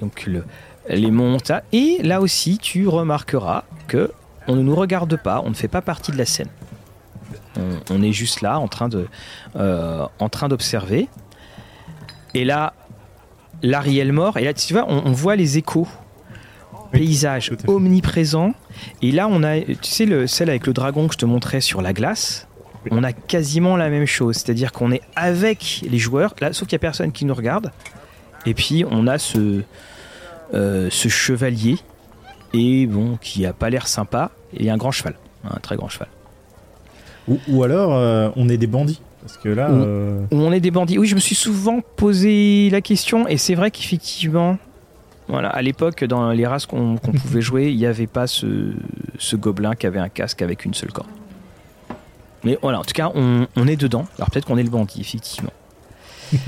Donc le, les montagnes. Et là aussi, tu remarqueras que on ne nous regarde pas, on ne fait pas partie de la scène. On, est juste là en train de, euh, en train d'observer. Et là, l'Ariel mort. Et là, tu vois, on, voit les échos. Paysage omniprésent. Et là, on a, tu sais, le, celle avec le dragon que je te montrais sur la glace. On a quasiment la même chose. C'est-à-dire qu'on est avec les joueurs, là, sauf qu'il n'y a personne qui nous regarde. Et puis, on a ce, euh, ce chevalier. Et bon, qui a pas l'air sympa. Et un grand cheval. Un très grand cheval. Ou, alors, euh, on est des bandits. Parce que là. Euh, on est des bandits. Oui, je me suis souvent posé la question. Et c'est vrai qu'effectivement, voilà, à l'époque, dans les races qu'on pouvait jouer, il n'y avait pas ce, gobelin qui avait un casque avec une seule corde. Mais voilà, en tout cas, on, est dedans. Alors peut-être qu'on est le bandit, effectivement.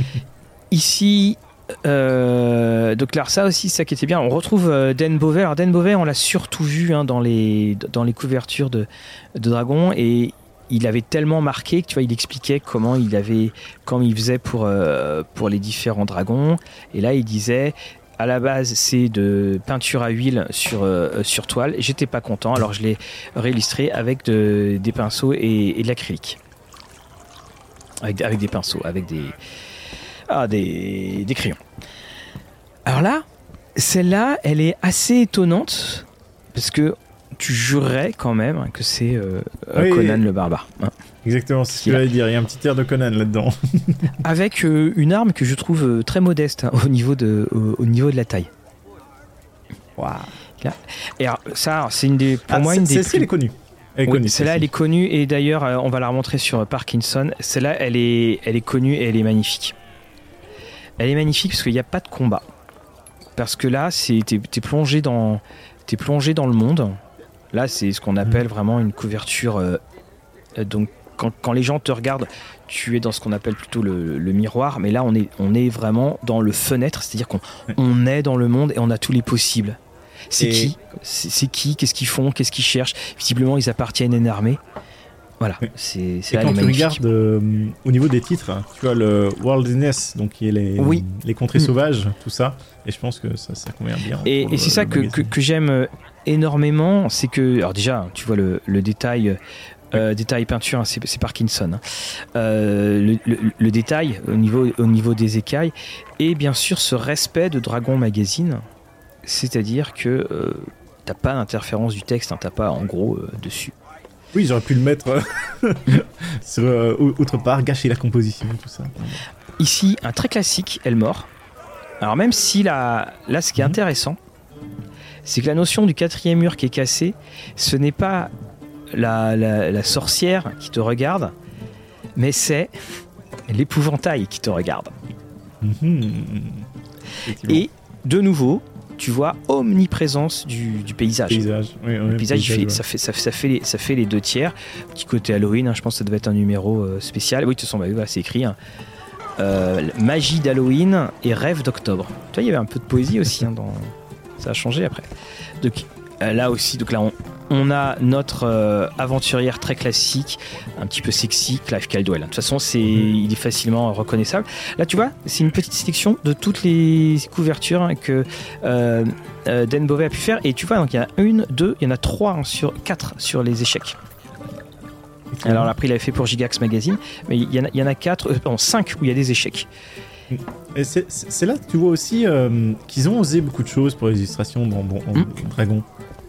Ici, euh, donc là, ça aussi, ça qui était bien. On retrouve euh, Den Beauvais. Alors Den Beauvais, on l'a surtout vu hein, dans, les, dans les couvertures de, de Dragon et il avait tellement marqué que tu vois, il expliquait comment il avait, comment il faisait pour, euh, pour les différents dragons. Et là, il disait, à la base, c'est de peinture à huile sur, euh, sur toile. J'étais pas content, alors je l'ai réillustré avec de, des pinceaux et, de l'acrylique. Avec, avec, des pinceaux, avec des, ah, des, des crayons. Alors là, celle-là, elle est assez étonnante parce que tu jurerais quand même que c'est euh, Conan le barbare. Hein. Exactement, c'est ce que j'allais dire. Il y a un petit air de Conan là-dedans. Avec euh, une arme que je trouve euh, très modeste hein, au, niveau de, au, niveau de la taille. Waouh. Et ça, c'est une des, pour ah, moi une des. Celle-ci, elle est connue. Celle-là, elle est connue et d'ailleurs, on va la remontrer sur Parkinson. Celle-là, elle est, elle est connue et elle est magnifique. Elle est magnifique parce qu'il n'y a pas de combat. Parce que là, t'es, plongé dans, plongé dans le monde. Là, c'est ce qu'on appelle vraiment une couverture. Euh, donc, quand, les gens te regardent, tu es dans ce qu'on appelle plutôt le, miroir, mais là, on est, on est vraiment dans le fenêtre, c'est-à-dire qu'on on est dans le monde et on a tous les possibles. C'est qui? C'est qui? Qu'est-ce qu'ils font? Qu'est-ce qu'ils cherchent? Visiblement, ils appartiennent à une armée. Voilà, c'est là quand tu regardes euh, au niveau des titres, tu as le Worldliness, donc qui est les, les contrées mm. sauvages, tout ça, et je pense que ça, ça convient bien. Et, c'est ça que, que, j'aime euh, énormément, c'est que, alors déjà, tu vois le, le détail. Euh, détail peinture, hein, c'est Parkinson. Hein. le, le, détail au niveau, au niveau des écailles et bien sûr ce respect de Dragon Magazine, c'est-à-dire que t'as pas d'interférence du texte, hein, t'as pas en gros dessus. Oui, j'aurais pu le mettre euh, sur, euh, autre part, gâcher la composition, tout ça. Ici, un très classique, Elmore. Alors même si là, là ce qui est mhm. intéressant, c'est que la notion du quatrième mur qui est cassé, ce n'est pas la, sorcière qui te regarde, mais c'est l'épouvantail qui te regarde. Mhm. Et de nouveau, tu vois omniprésence du, paysage. le paysage, ça, fait, ça, fait les, ça fait les deux tiers. Petit côté Halloween, hein, je pense que ça devait être un numéro euh, spécial. Oui, de toute façon, bah, c'est écrit. Hein. Euh, magie d'Halloween et rêve d'octobre. Tu vois, il y avait un peu de poésie aussi. Hein, dans... Ça a changé après. Donc euh, là aussi, donc là, on, on a notre euh, aventurière très classique, un petit peu sexy, Clive Caldwell. De toute façon, c'est, mhm. il est facilement reconnaissable. Là, tu vois, c'est une petite sélection de toutes les couvertures que euh, euh, Dan Bové a pu faire. Et tu vois, donc il y en a une, deux, il y en a trois hein, sur quatre sur les échecs. Alors après, il avait fait pour Gigax Magazine, mais il y en a, il y en a quatre, euh, cinq où il y a des échecs. C'est là que tu vois aussi qu'ils ont osé beaucoup de choses pour les illustrations dans, hmm. Dragon.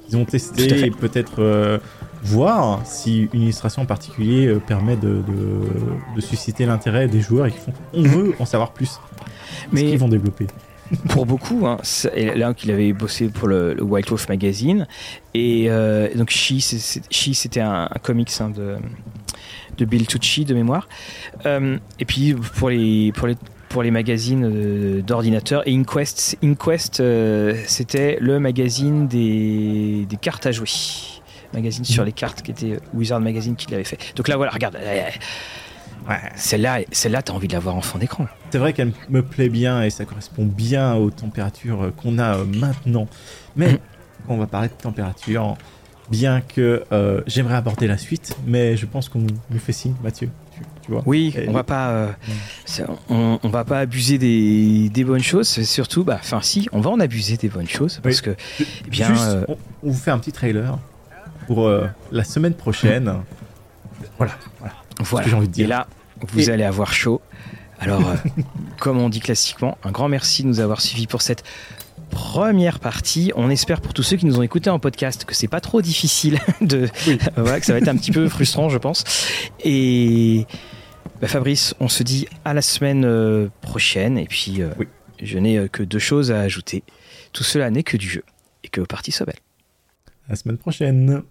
Ils ont testé et peut-être euh, voir si une illustration en particulier euh, permet de, susciter l'intérêt des joueurs et qui font on veut en savoir plus. Mais qu'ils vont développer. pour beaucoup, hein, là qu'il avait bossé pour le, White Wolf Magazine et euh, donc She c'était un, comics hein, de, de Bill Tucci de mémoire et puis pour les pour les pour les magazines euh, d'ordinateur. Et Inquest, Inquest euh, c'était le magazine des, des, cartes à jouer. Magazine sur les cartes qui était Wizard Magazine qui l'avait fait. Donc là, voilà, regarde. Ouais. Celle-là, celle-là, t'as envie de la voir en fond d'écran. C'est vrai qu'elle me plaît bien et ça correspond bien aux températures qu'on a euh, maintenant. Mais mm. quand on va parler de température, bien que j'aimerais aborder la suite, mais je pense qu'on nous fait signe, Mathieu. Tu vois. Oui, on va pas, euh, on, va pas abuser des, des bonnes choses. Surtout, bah, enfin, si, on va en abuser des bonnes choses parce que, eh bien, euh, on, vous fait un petit trailer pour la semaine prochaine. Voilà, voilà. voilà. j'ai envie de dire. Et là, vous allez avoir chaud. Alors, comme on dit classiquement, un grand merci de nous avoir suivis pour cette première partie. On espère pour tous ceux qui nous ont écoutés en podcast que c'est pas trop difficile de, voilà, que ça va être un petit peu frustrant, je pense. Et bah, Fabrice, on se dit à la semaine euh, prochaine. Et puis, euh, je n'ai euh, que deux choses à ajouter. Tout cela n'est que du jeu et que vos parties soient belles. À la semaine prochaine.